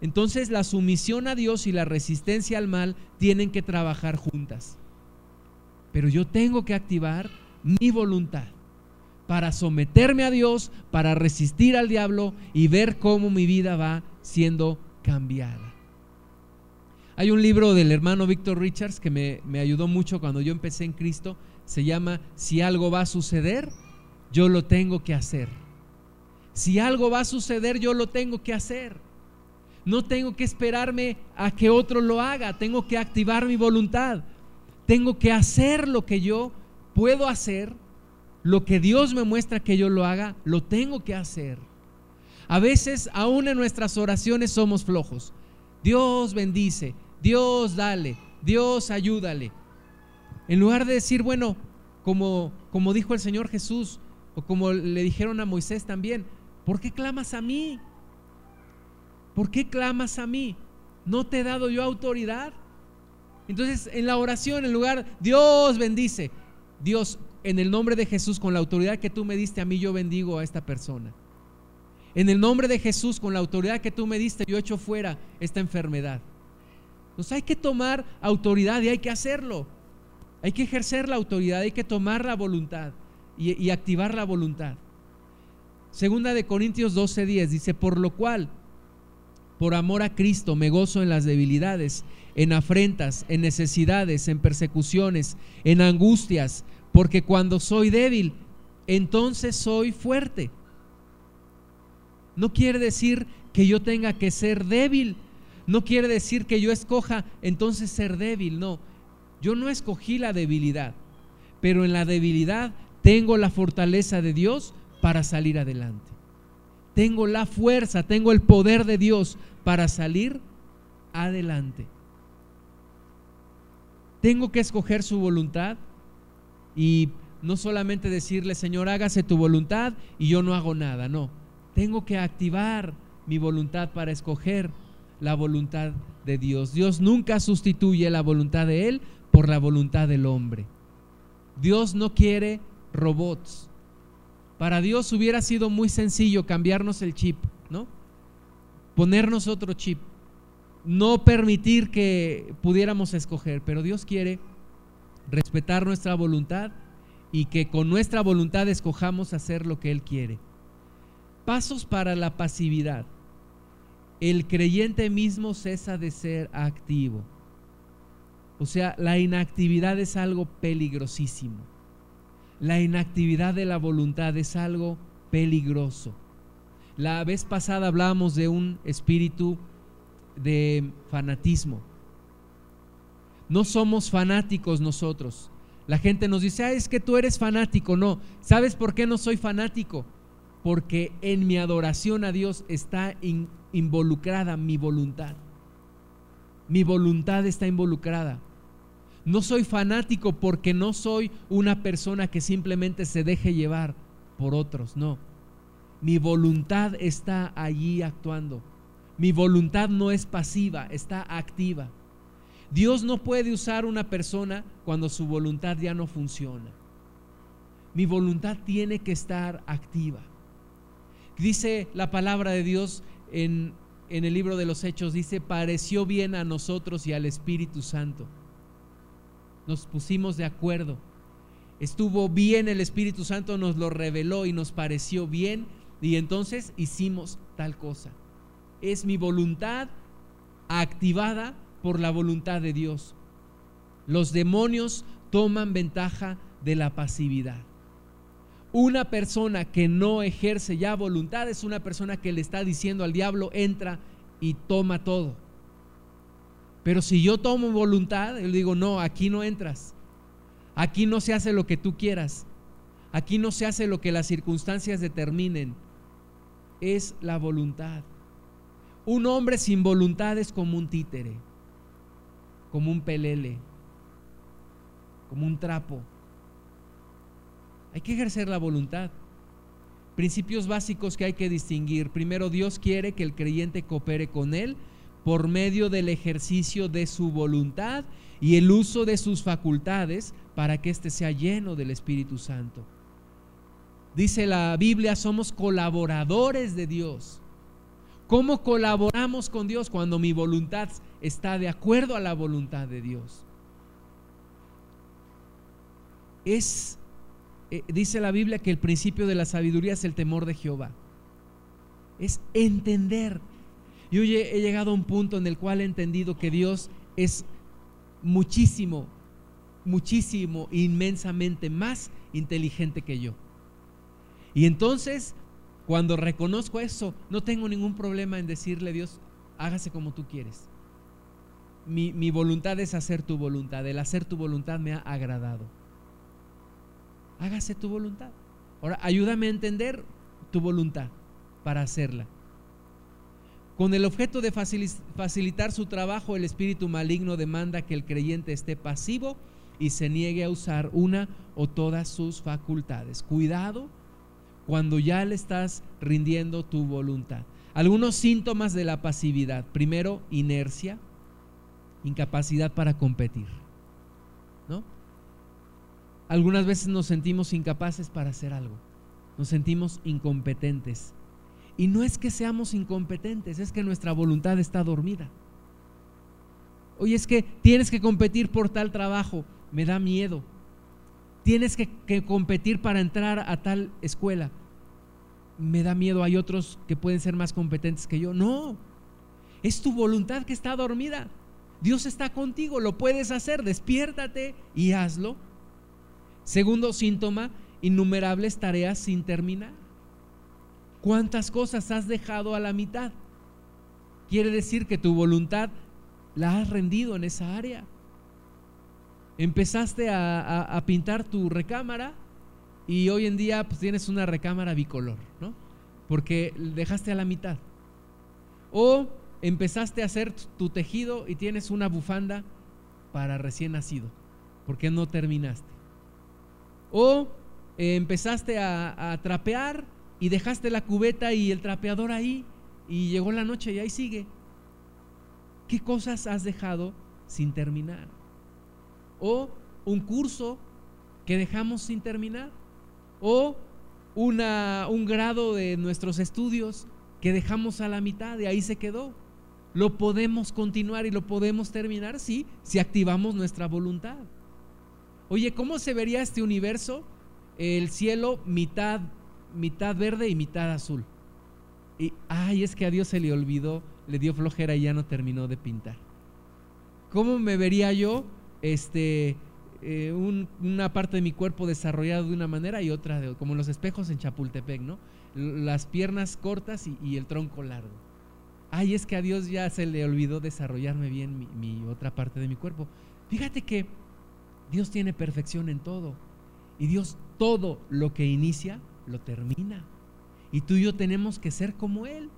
Entonces la sumisión a Dios y la resistencia al mal tienen que trabajar juntas. Pero yo tengo que activar mi voluntad para someterme a Dios, para resistir al diablo y ver cómo mi vida va siendo cambiada. Hay un libro del hermano Víctor Richards que me, me, ayudó mucho cuando yo empecé en Cristo. Se llama Si algo va a suceder, yo lo tengo que hacer. Si algo va a suceder, yo lo tengo que hacer. No tengo que esperarme a que otro lo haga. Tengo que activar mi voluntad. Tengo que hacer lo que yo puedo hacer. Lo que Dios me muestra que yo lo haga, lo tengo que hacer. A veces, aún en nuestras oraciones, somos flojos. Dios bendice, Dios dale, Dios ayúdale. En lugar de decir, bueno, como, como dijo el Señor Jesús, o como le dijeron a Moisés también, ¿por qué clamas a mí? ¿Por qué clamas a mí? ¿No te he dado yo autoridad? Entonces, en la oración, en lugar, Dios bendice, Dios, en el nombre de Jesús, con la autoridad que tú me diste a mí, yo bendigo a esta persona. En el nombre de Jesús, con la autoridad que tú me diste, yo echo fuera esta enfermedad. Entonces hay que tomar autoridad y hay que hacerlo. Hay que ejercer la autoridad, hay que tomar la voluntad y, activar la voluntad. Segunda de Corintios 12:10 dice, por lo cual, por amor a Cristo, me gozo en las debilidades, en afrentas, en necesidades, en persecuciones, en angustias, porque cuando soy débil, entonces soy fuerte. No quiere decir que yo tenga que ser débil, no quiere decir que yo escoja entonces ser débil, no. Yo no escogí la debilidad, pero en la debilidad tengo la fortaleza de Dios para salir adelante. Tengo la fuerza, tengo el poder de Dios para salir adelante. Tengo que escoger su voluntad y no solamente decirle, Señor, hágase tu voluntad y yo no hago nada, no. Tengo que activar mi voluntad para escoger la voluntad de Dios. Dios nunca sustituye la voluntad de Él por la voluntad del hombre. Dios no quiere robots. Para Dios hubiera sido muy sencillo cambiarnos el chip, ¿no? Ponernos otro chip. No permitir que pudiéramos escoger, pero Dios quiere respetar nuestra voluntad y que con nuestra voluntad escojamos hacer lo que Él quiere. Pasos para la pasividad el creyente mismo cesa de ser activo. O sea, la inactividad es algo peligrosísimo. La inactividad de la voluntad es algo peligroso. La vez pasada hablábamos de un espíritu de fanatismo. No somos fanáticos nosotros. La gente nos dice, ah, es que tú eres fanático. No, ¿sabes por qué no soy fanático? Porque en mi adoración a Dios está involucrada mi voluntad. Mi voluntad está involucrada. No soy fanático porque no soy una persona que simplemente se deje llevar por otros, no. Mi voluntad está allí actuando. Mi voluntad no es pasiva, está activa. Dios no puede usar una persona cuando su voluntad ya no funciona. Mi voluntad tiene que estar activa. Dice la palabra de Dios en, el libro de los Hechos, dice, pareció bien a nosotros y al Espíritu Santo. Nos pusimos de acuerdo. Estuvo bien el Espíritu Santo, nos lo reveló y nos pareció bien y entonces hicimos tal cosa. Es mi voluntad activada por la voluntad de Dios. Los demonios toman ventaja de la pasividad. Una persona que no ejerce ya voluntad es una persona que le está diciendo al diablo, entra y toma todo. Pero si yo tomo voluntad, yo digo, no, aquí no entras. Aquí no se hace lo que tú quieras. Aquí no se hace lo que las circunstancias determinen. Es la voluntad. Un hombre sin voluntad es como un títere, como un pelele, como un trapo Hay que ejercer la voluntad. Principios básicos que hay que distinguir. Primero, Dios quiere que el creyente coopere con Él por medio del ejercicio de su voluntad y el uso de sus facultades para que éste sea lleno del Espíritu Santo. Dice la Biblia, somos colaboradores de Dios. ¿Cómo colaboramos con Dios cuando mi voluntad está de acuerdo a la voluntad de Dios? Es, eh, dice la Biblia que el principio de la sabiduría es el temor de Jehová. Es entender. Yo he llegado a un punto en el cual he entendido que Dios es muchísimo, muchísimo, inmensamente más inteligente que yo. Y entonces, cuando reconozco eso, no tengo ningún problema en decirle a Dios, hágase como tú quieres. Mi, mi, voluntad es hacer tu voluntad. El hacer tu voluntad me ha agradado. Hágase tu voluntad. Ahora, ayúdame a entender tu voluntad para hacerla. Con el objeto de facilitar su trabajo, el espíritu maligno demanda que el creyente esté pasivo y se niegue a usar una o todas sus facultades. Cuidado cuando ya le estás rindiendo tu voluntad. Algunos síntomas de la pasividad. Primero, inercia, incapacidad para competir. ¿No? Algunas veces nos sentimos incapaces para hacer algo. Nos sentimos incompetentes. Y no es que seamos incompetentes, es que nuestra voluntad está dormida. Oye, es que tienes que competir por tal trabajo, me da miedo. Tienes que, competir para entrar a tal escuela, me da miedo. Hay otros que pueden ser más competentes que yo. No, es tu voluntad que está dormida. Dios está contigo, lo puedes hacer, despiértate y hazlo. Segundo síntoma, innumerables tareas sin terminar. ¿Cuántas cosas has dejado a la mitad? Quiere decir que tu voluntad la has rendido en esa área. Empezaste a, pintar tu recámara y hoy en día pues, tienes una recámara bicolor, ¿no? Porque dejaste a la mitad. O empezaste a hacer tu tejido y tienes una bufanda para recién nacido, porque no terminaste. O empezaste a trapear y dejaste la cubeta y el trapeador ahí y llegó la noche y ahí sigue. ¿Qué cosas has dejado sin terminar? O un curso que dejamos sin terminar. O una, un grado de nuestros estudios que dejamos a la mitad y ahí se quedó. Lo podemos continuar y lo podemos terminar, sí, si activamos nuestra voluntad. Oye, ¿cómo se vería este universo? El cielo mitad mitad verde y mitad azul. Y, ay, es que a Dios se le olvidó, le dio flojera y ya no terminó de pintar. ¿Cómo me vería yo este, eh, una parte de mi cuerpo desarrollado de una manera y otra de, como los espejos en Chapultepec, ¿no? Las piernas cortas y, el tronco largo. Ay, es que a Dios ya se le olvidó desarrollarme bien mi, mi otra parte de mi cuerpo. Fíjate que Dios tiene perfección en todo. Y Dios todo lo que inicia lo termina. Y tú y yo tenemos que ser como Él.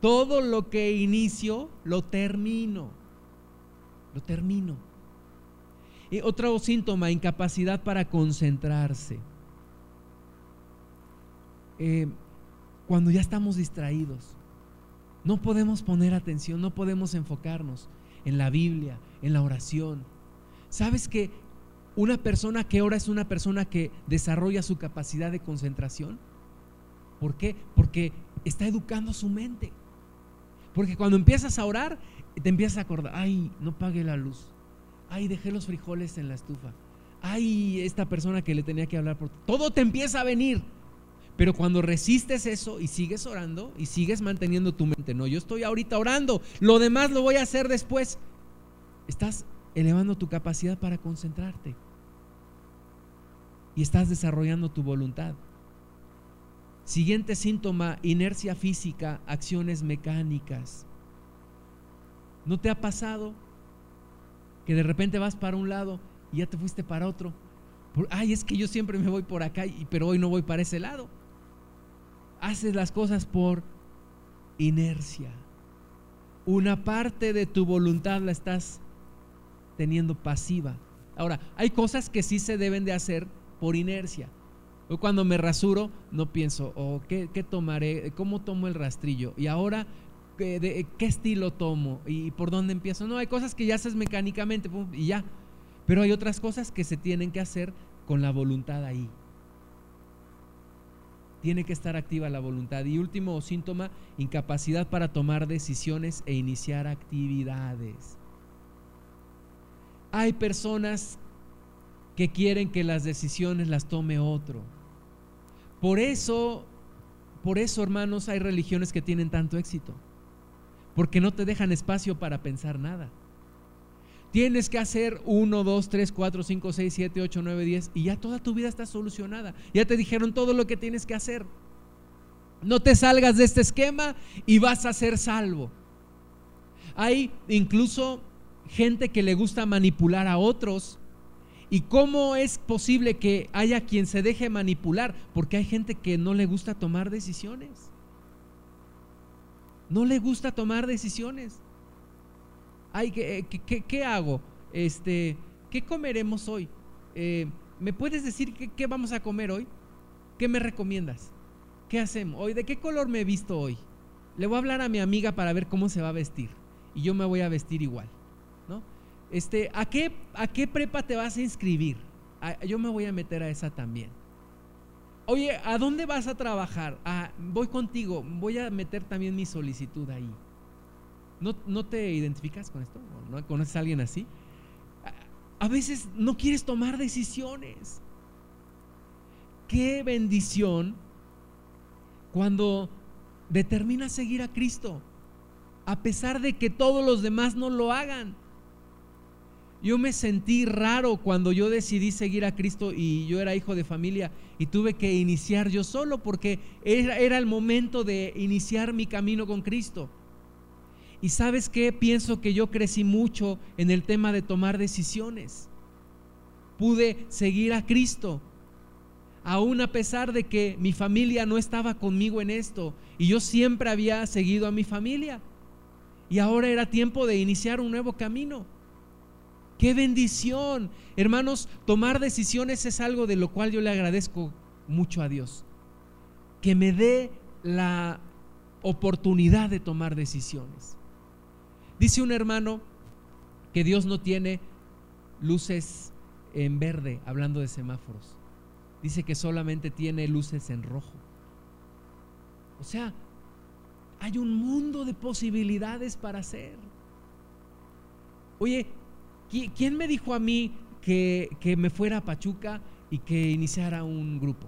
Todo lo que inicio, lo termino. Lo termino. Y otro síntoma, incapacidad para concentrarse. Eh, cuando ya estamos distraídos, no podemos poner atención, no podemos enfocarnos en la Biblia, en la oración. ¿Sabes que una persona que ora es una persona que desarrolla su capacidad de concentración. ¿Por qué? Porque está educando su mente. Porque cuando empiezas a orar, te empiezas a acordar, ay, no pague la luz. Ay, dejé los frijoles en la estufa. Ay, esta persona que le tenía que hablar por todo te empieza a venir. Pero cuando resistes eso y sigues orando y sigues manteniendo tu mente, no, yo estoy ahorita orando, lo demás lo voy a hacer después. Estás elevando tu capacidad para concentrarte y estás desarrollando tu voluntad. Siguiente síntoma, inercia física, acciones mecánicas. ¿No te ha pasado que de repente vas para un lado y ya te fuiste para otro? Ay, es que yo siempre me voy por acá, pero hoy no voy para ese lado. Haces las cosas por inercia. Una parte de tu voluntad la estás teniendo pasiva. Ahora, hay cosas que sí se deben de hacer por inercia. Hoy cuando me rasuro, no pienso, oh, ¿qué, tomaré? ¿Cómo tomo el rastrillo? Y ahora, ¿qué, ¿qué estilo tomo? ¿Y por dónde empiezo? No, hay cosas que ya haces mecánicamente y ya. Pero hay otras cosas que se tienen que hacer con la voluntad ahí. Tiene que estar activa la voluntad. Y último síntoma, incapacidad para tomar decisiones e iniciar actividades. Hay personas que quieren que las decisiones las tome otro. Por eso, por eso, hermanos, hay religiones que tienen tanto éxito. Porque no te dejan espacio para pensar nada. Tienes que hacer 1, 2, 3, 4, 5, 6, 7, 8, 9, 10 y ya toda tu vida está solucionada. Ya te dijeron todo lo que tienes que hacer. No te salgas de este esquema y vas a ser salvo. Hay incluso gente que le gusta manipular a otros. ¿Y cómo es posible que haya quien se deje manipular? Porque hay gente que no le gusta tomar decisiones. No le gusta tomar decisiones. Eh, ¿qué, hago? Este, ¿Qué comeremos hoy? Eh, ¿Me puedes decir qué, vamos a comer hoy? ¿Qué me recomiendas? ¿Qué hacemos? Hoy, ¿De qué color me he visto hoy? Le voy a hablar a mi amiga para ver cómo se va a vestir. Y yo me voy a vestir igual. ¿no? Este, ¿a, qué, ¿A qué prepa te vas a inscribir? yo me voy a meter a esa también. Oye, ¿a dónde vas a trabajar? Ah, voy contigo, voy a meter también mi solicitud ahí. ¿No, te identificas con esto? ¿No conoces a alguien así? A, veces no quieres tomar decisiones. Qué bendición cuando determinas seguir a Cristo, a pesar de que todos los demás no lo hagan. Yo me sentí raro cuando yo decidí seguir a Cristo y yo era hijo de familia y tuve que iniciar yo solo porque era, era el momento de iniciar mi camino con Cristo. Y sabes qué, pienso que yo crecí mucho en el tema de tomar decisiones. Pude seguir a Cristo, aún a pesar de que mi familia no estaba conmigo en esto. Y yo siempre había seguido a mi familia. Y ahora era tiempo de iniciar un nuevo camino. Qué bendición. Hermanos, tomar decisiones es algo de lo cual yo le agradezco mucho a Dios. Que me dé la oportunidad de tomar decisiones. Dice un hermano que Dios no tiene luces en verde, hablando de semáforos. Dice que solamente tiene luces en rojo. O sea, hay un mundo de posibilidades para hacer. Oye, ¿quién me dijo a mí que, me fuera a Pachuca y que iniciara un grupo?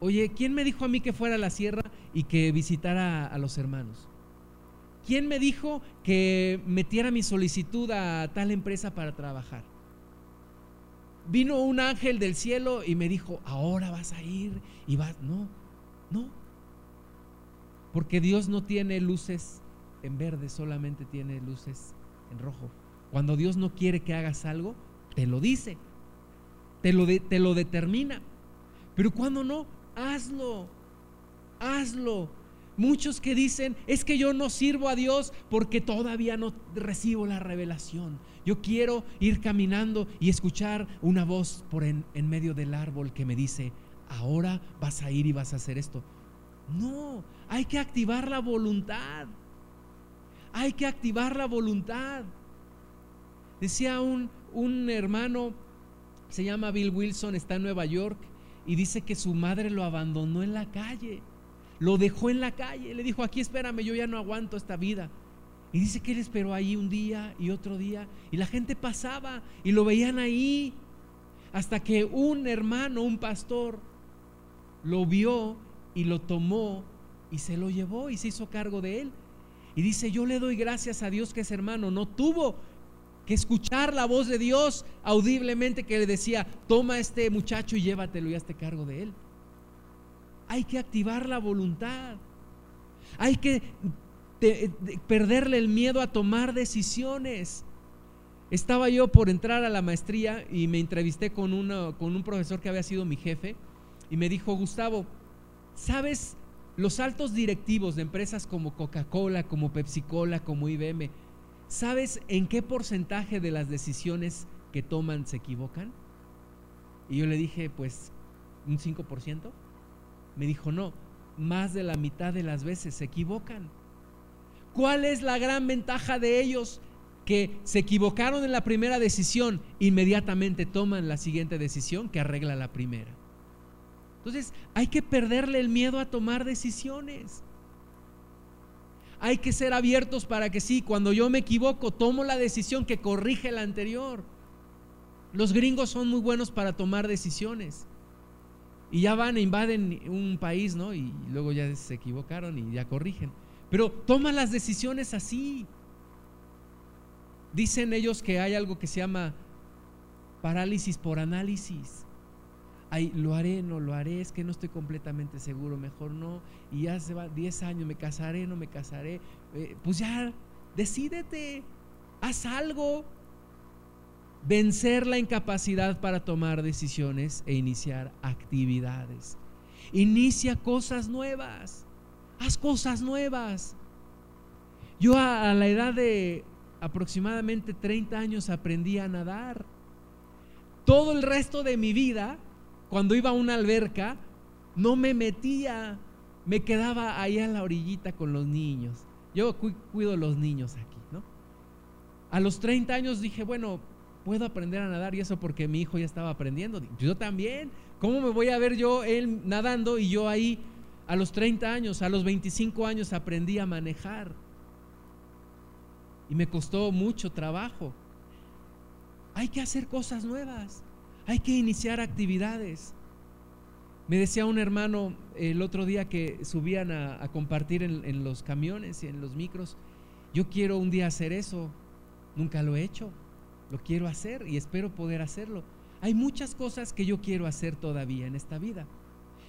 Oye, ¿quién me dijo a mí que fuera a la sierra y que visitara a los hermanos? ¿Quién me dijo que metiera mi solicitud a tal empresa para trabajar? Vino un ángel del cielo y me dijo, ahora vas a ir y vas. No, no. Porque Dios no tiene luces en verde, solamente tiene luces en rojo. Cuando Dios no quiere que hagas algo, te lo dice, te lo, te lo determina. Pero cuando no, hazlo, hazlo. Muchos que dicen, es que yo no sirvo a Dios porque todavía no recibo la revelación. Yo quiero ir caminando y escuchar una voz por en, en medio del árbol que me dice, ahora vas a ir y vas a hacer esto. No, hay que activar la voluntad. Hay que activar la voluntad. Decía un, un hermano, se llama Bill Wilson, está en Nueva York, y dice que su madre lo abandonó en la calle lo dejó en la calle, le dijo, aquí espérame, yo ya no aguanto esta vida. Y dice que él esperó ahí un día y otro día, y la gente pasaba y lo veían ahí, hasta que un hermano, un pastor, lo vio y lo tomó y se lo llevó y se hizo cargo de él. Y dice, yo le doy gracias a Dios que ese hermano no tuvo que escuchar la voz de Dios audiblemente que le decía, toma a este muchacho y llévatelo y hazte cargo de él hay que activar la voluntad. Hay que perderle el miedo a tomar decisiones. Estaba yo por entrar a la maestría y me entrevisté con, con un profesor que había sido mi jefe y me dijo, Gustavo, ¿sabes los altos directivos de empresas como Coca-Cola, como Pepsi-Cola, como IBM, ¿sabes en qué porcentaje de las decisiones que toman se equivocan? Y yo le dije, pues ¿Un 5%? Me dijo, no, más de la mitad de las veces se equivocan. ¿Cuál es la gran ventaja de ellos? Que se equivocaron en la primera decisión, inmediatamente toman la siguiente decisión que arregla la primera. Entonces hay que perderle el miedo a tomar decisiones. Hay que ser abiertos para que sí, cuando yo me equivoco, tomo la decisión que corrige la anterior. Los gringos son muy buenos para tomar decisiones. Y ya van e invaden un país, ¿no? Y luego ya se equivocaron y ya corrigen. Pero toma las decisiones así. Dicen ellos que hay algo que se llama parálisis por análisis. Ay, lo haré, no lo haré, es que no estoy completamente seguro, mejor no. Y ya se va 10 años, me casaré, no me casaré. Eh, pues ya, decídete, haz algo. Vencer la incapacidad para tomar decisiones e iniciar actividades. Inicia cosas nuevas haz cosas nuevas. Yo a, la edad de aproximadamente 30 años aprendí a nadar. Todo el resto de mi vida, cuando iba a una alberca, no me metía, me quedaba ahí a la orillita con los niños. Yo cuido los niños aquí, ¿no? A los 30 años dije, bueno, puedo aprender a nadar y eso porque mi hijo ya estaba aprendiendo. Yo también. ¿Cómo me voy a ver yo él nadando y yo ahí a los 30 años, a los 25 años aprendí a manejar. Y me costó mucho trabajo. Hay que hacer cosas nuevas. Hay que iniciar actividades. Me decía un hermano el otro día que subían a, compartir en, en los camiones y en los micros. Yo quiero un día hacer eso. Nunca lo he hecho. Lo quiero hacer y espero poder hacerlo. Hay muchas cosas que yo quiero hacer todavía en esta vida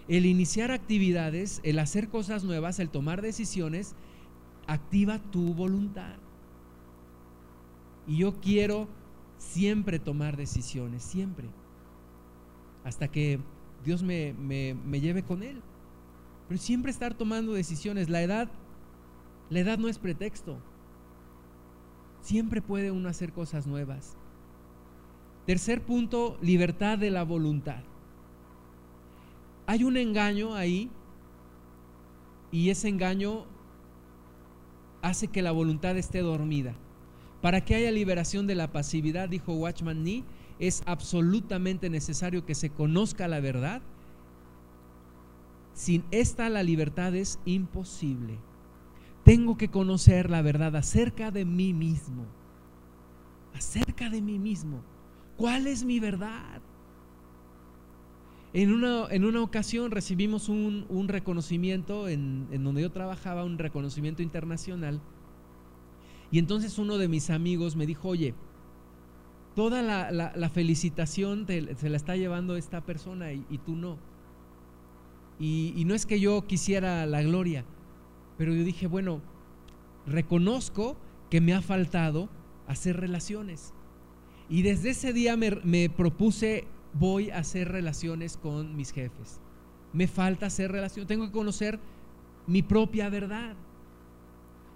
el iniciar actividades, el hacer cosas nuevas, el tomar decisiones, activa tu voluntad. Y yo quiero siempre tomar decisiones, siempre. Hasta que Dios me, lleve con Él. Pero siempre estar tomando decisiones. La edad, la edad no es pretexto. Siempre puede uno hacer cosas nuevas. Tercer punto, libertad de la voluntad hay un engaño ahí y ese engaño hace que la voluntad esté dormida. Para que haya liberación de la pasividad, dijo Watchman Nee, es absolutamente necesario que se conozca la verdad. Sin esta la libertad es imposible. Tengo que conocer la verdad acerca de mí mismo. Acerca de mí mismo. ¿Cuál es mi verdad? En una, en una ocasión recibimos un, reconocimiento en, donde yo trabajaba, un reconocimiento internacional. Y entonces uno de mis amigos me dijo, oye, toda la, felicitación se la está llevando esta persona y, tú no. Y, y, no es que yo quisiera la gloria, pero yo dije, bueno, reconozco que me ha faltado hacer relaciones. Y desde ese día me, me propuse voy a hacer relaciones con mis jefes. Me falta hacer relaciones, tengo que conocer mi propia verdad.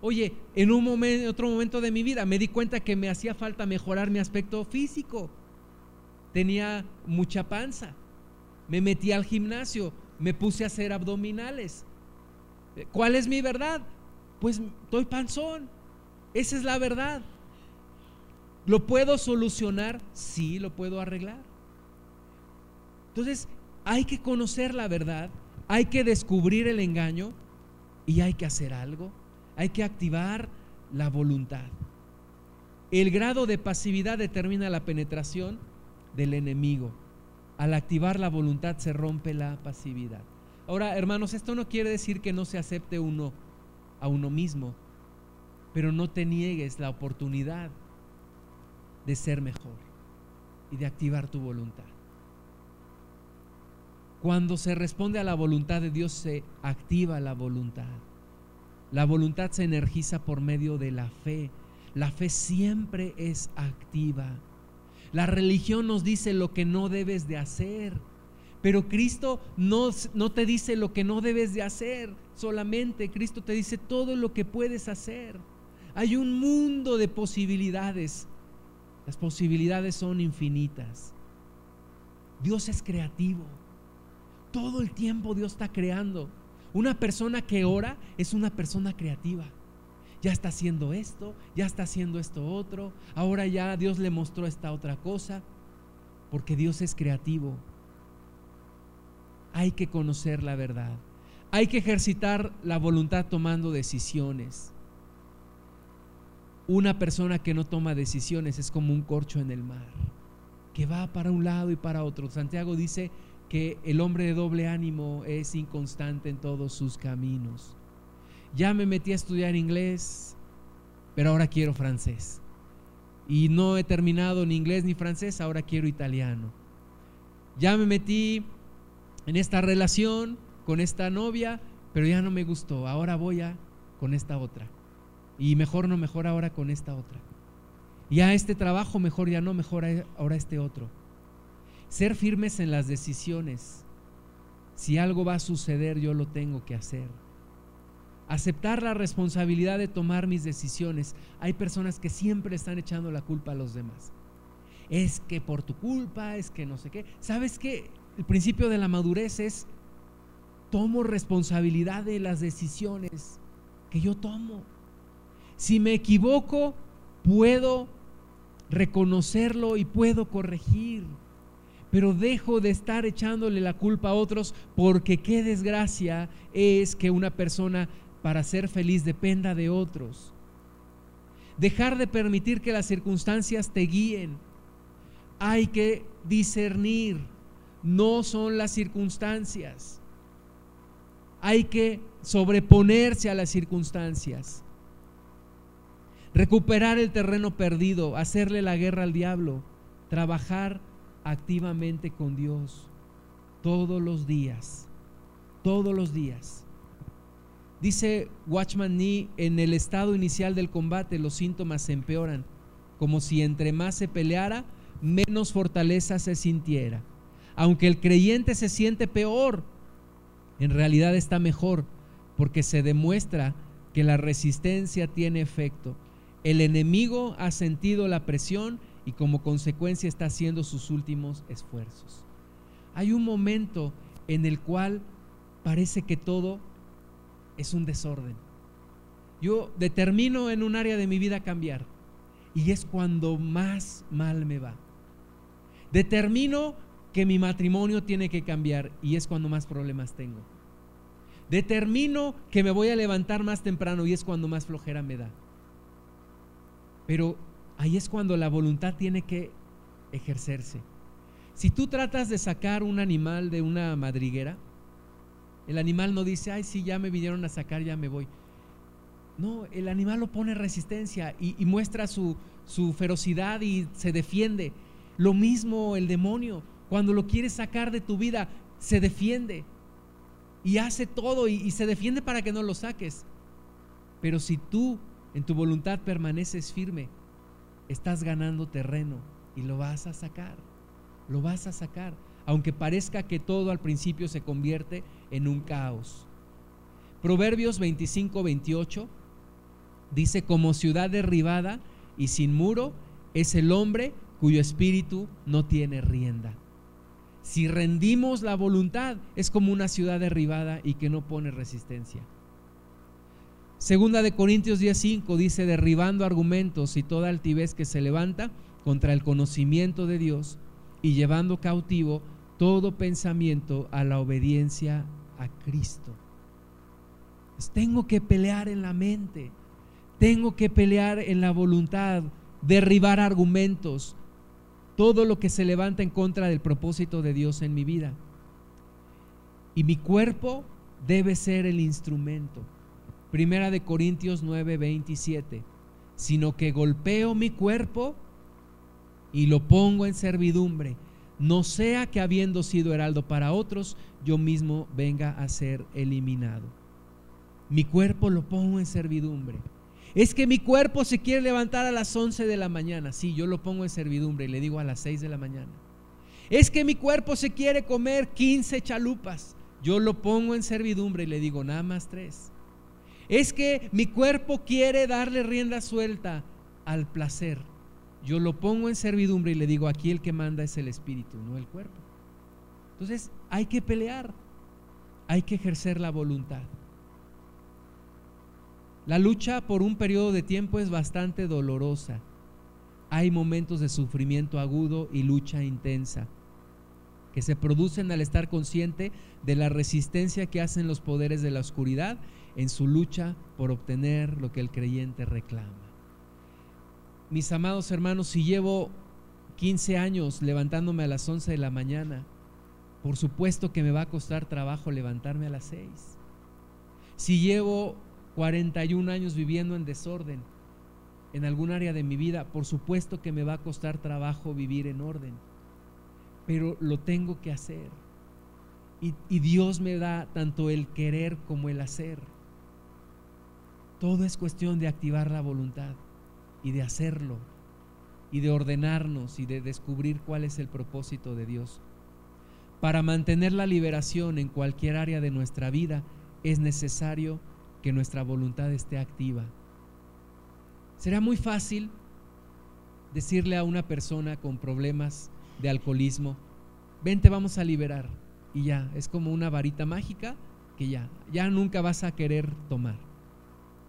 Oye, en otro momento de mi vida me di cuenta que me hacía falta mejorar mi aspecto físico. Tenía mucha panza. Me metí al gimnasio, me puse a hacer abdominales. ¿Cuál es mi verdad? Pues estoy panzón. Esa es la verdad. ¿Lo puedo solucionar? Sí, lo puedo arreglar. Entonces, hay que conocer la verdad, hay que descubrir el engaño y hay que hacer algo. Hay que activar la voluntad. El grado de pasividad determina la penetración del enemigo. Al activar la voluntad se rompe la pasividad. Ahora, hermanos, esto no quiere decir que no se acepte uno a uno mismo, pero no te niegues la oportunidad de ser mejor y de activar tu voluntad. Cuando se responde a la voluntad de Dios, se activa la voluntad. La voluntad se energiza por medio de la fe. La fe siempre es activa. La religión nos dice lo que no debes de hacer. Pero Cristo no, no, te dice lo que no debes de hacer solamente. Cristo te dice todo lo que puedes hacer. Hay un mundo de posibilidades. Las posibilidades son infinitas. Dios es creativo. Todo el tiempo Dios está creando. Una persona que ora es una persona creativa. Ya está haciendo esto, ya está haciendo esto otro. Ahora ya Dios le mostró esta otra cosa. Porque Dios es creativo. Hay que conocer la verdad. Hay que ejercitar la voluntad tomando decisiones. Una persona que no toma decisiones es como un corcho en el mar, que va para un lado y para otro. Santiago dice que el hombre de doble ánimo es inconstante en todos sus caminos. Ya me metí a estudiar inglés, pero ahora quiero francés. Y no he terminado ni inglés ni francés, ahora quiero italiano. Ya me metí en esta relación con esta novia, pero ya no me gustó, ahora voy a con esta otra. Y mejor no, mejor ahora con esta otra. Y a este trabajo mejor ya no, mejor ahora este otro. Ser firmes en las decisiones. Si algo va a suceder, yo lo tengo que hacer. Aceptar la responsabilidad de tomar mis decisiones. Hay personas que siempre están echando la culpa a los demás. Es que por tu culpa, es que no sé qué. ¿Sabes qué? El principio de la madurez es tomo responsabilidad de las decisiones que yo tomo. Si me equivoco, puedo reconocerlo y puedo corregir. Pero dejo de estar echándole la culpa a otros porque qué desgracia es que una persona para ser feliz dependa de otros. Dejar de permitir que las circunstancias te guíen. Hay que discernir. No son las circunstancias. Hay que sobreponerse a las circunstancias recuperar el terreno perdido, hacerle la guerra al diablo, trabajar activamente con Dios todos los días, todos los días. Dice Watchman Nee, en el estado inicial del combate los síntomas se empeoran, como si entre más se peleara, menos fortaleza se sintiera. Aunque el creyente se siente peor, en realidad está mejor, porque se demuestra que la resistencia tiene efecto el enemigo ha sentido la presión y como consecuencia está haciendo sus últimos esfuerzos. Hay un momento en el cual parece que todo es un desorden. Yo determino en un área de mi vida cambiar y es cuando más mal me va. Determino que mi matrimonio tiene que cambiar y es cuando más problemas tengo. Determino que me voy a levantar más temprano y es cuando más flojera me da. Pero ahí es cuando la voluntad tiene que ejercerse. Si tú tratas de sacar un animal de una madriguera, el animal no dice, ay, sí, ya me vinieron a sacar, ya me voy. No, el animal lo pone resistencia y, muestra su, su ferocidad y se defiende. Lo mismo el demonio, cuando lo quieres sacar de tu vida, se defiende y hace todo y, se defiende para que no lo saques. Pero si tú en tu voluntad permaneces firme, estás ganando terreno y lo vas a sacar, lo vas a sacar, aunque parezca que todo al principio se convierte en un caos. Proverbios 25, 28 dice, como ciudad derribada y sin muro es el hombre cuyo espíritu no tiene rienda. Si rendimos la voluntad, es como una ciudad derribada y que no pone resistencia. Segunda de Corintios 10:5 dice, derribando argumentos y toda altivez que se levanta contra el conocimiento de Dios y llevando cautivo todo pensamiento a la obediencia a Cristo. Pues tengo que pelear en la mente, tengo que pelear en la voluntad, derribar argumentos, todo lo que se levanta en contra del propósito de Dios en mi vida. Y mi cuerpo debe ser el instrumento. Primera de Corintios 9, 27. Sino que golpeo mi cuerpo y lo pongo en servidumbre, no sea que habiendo sido heraldo para otros, yo mismo venga a ser eliminado. Mi cuerpo lo pongo en servidumbre. Es que mi cuerpo se quiere levantar a las 11 de la mañana. Sí, yo lo pongo en servidumbre y le digo a las 6 de la mañana. Es que mi cuerpo se quiere comer 15 chalupas. Yo lo pongo en servidumbre y le digo nada más tres. Es que mi cuerpo quiere darle rienda suelta al placer. Yo lo pongo en servidumbre y le digo, aquí el que manda es el espíritu, no el cuerpo. Entonces hay que pelear, hay que ejercer la voluntad. La lucha por un periodo de tiempo es bastante dolorosa. Hay momentos de sufrimiento agudo y lucha intensa que se producen al estar consciente de la resistencia que hacen los poderes de la oscuridad en su lucha por obtener lo que el creyente reclama. Mis amados hermanos, si llevo 15 años levantándome a las 11 de la mañana, por supuesto que me va a costar trabajo levantarme a las 6. Si llevo 41 años viviendo en desorden en algún área de mi vida, por supuesto que me va a costar trabajo vivir en orden pero lo tengo que hacer. Y, Dios me da tanto el querer como el hacer. Todo es cuestión de activar la voluntad y de hacerlo y de ordenarnos y de descubrir cuál es el propósito de Dios. Para mantener la liberación en cualquier área de nuestra vida es necesario que nuestra voluntad esté activa. Será muy fácil decirle a una persona con problemas de alcoholismo, vente, vamos a liberar. Y ya, es como una varita mágica que ya, ya nunca vas a querer tomar.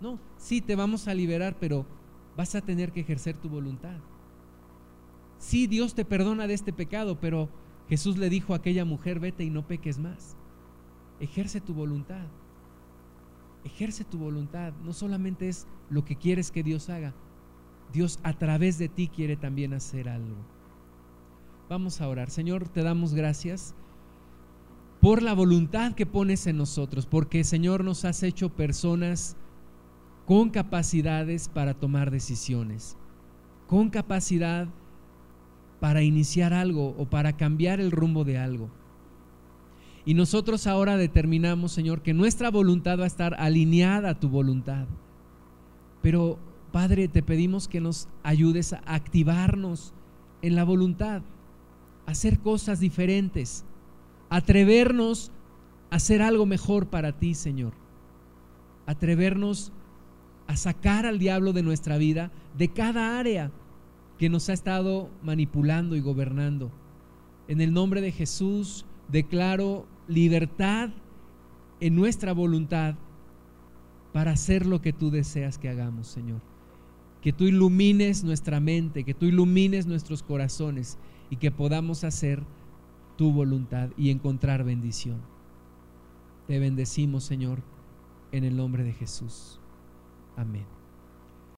No, sí, te vamos a liberar, pero vas a tener que ejercer tu voluntad. Sí, Dios te perdona de este pecado, pero Jesús le dijo a aquella mujer, vete y no peques más. Ejerce tu voluntad. Ejerce tu voluntad. No solamente es lo que quieres que Dios haga. Dios a través de ti quiere también hacer algo. Vamos a orar. Señor, te damos gracias por la voluntad que pones en nosotros, porque Señor nos has hecho personas con capacidades para tomar decisiones, con capacidad para iniciar algo o para cambiar el rumbo de algo. Y nosotros ahora determinamos, Señor, que nuestra voluntad va a estar alineada a tu voluntad. Pero, Padre, te pedimos que nos ayudes a activarnos en la voluntad hacer cosas diferentes, atrevernos a hacer algo mejor para ti, Señor. Atrevernos a sacar al diablo de nuestra vida, de cada área que nos ha estado manipulando y gobernando. En el nombre de Jesús declaro libertad en nuestra voluntad para hacer lo que tú deseas que hagamos, Señor. Que tú ilumines nuestra mente, que tú ilumines nuestros corazones y que podamos hacer tu voluntad y encontrar bendición. Te bendecimos, Señor, en el nombre de Jesús. Amén.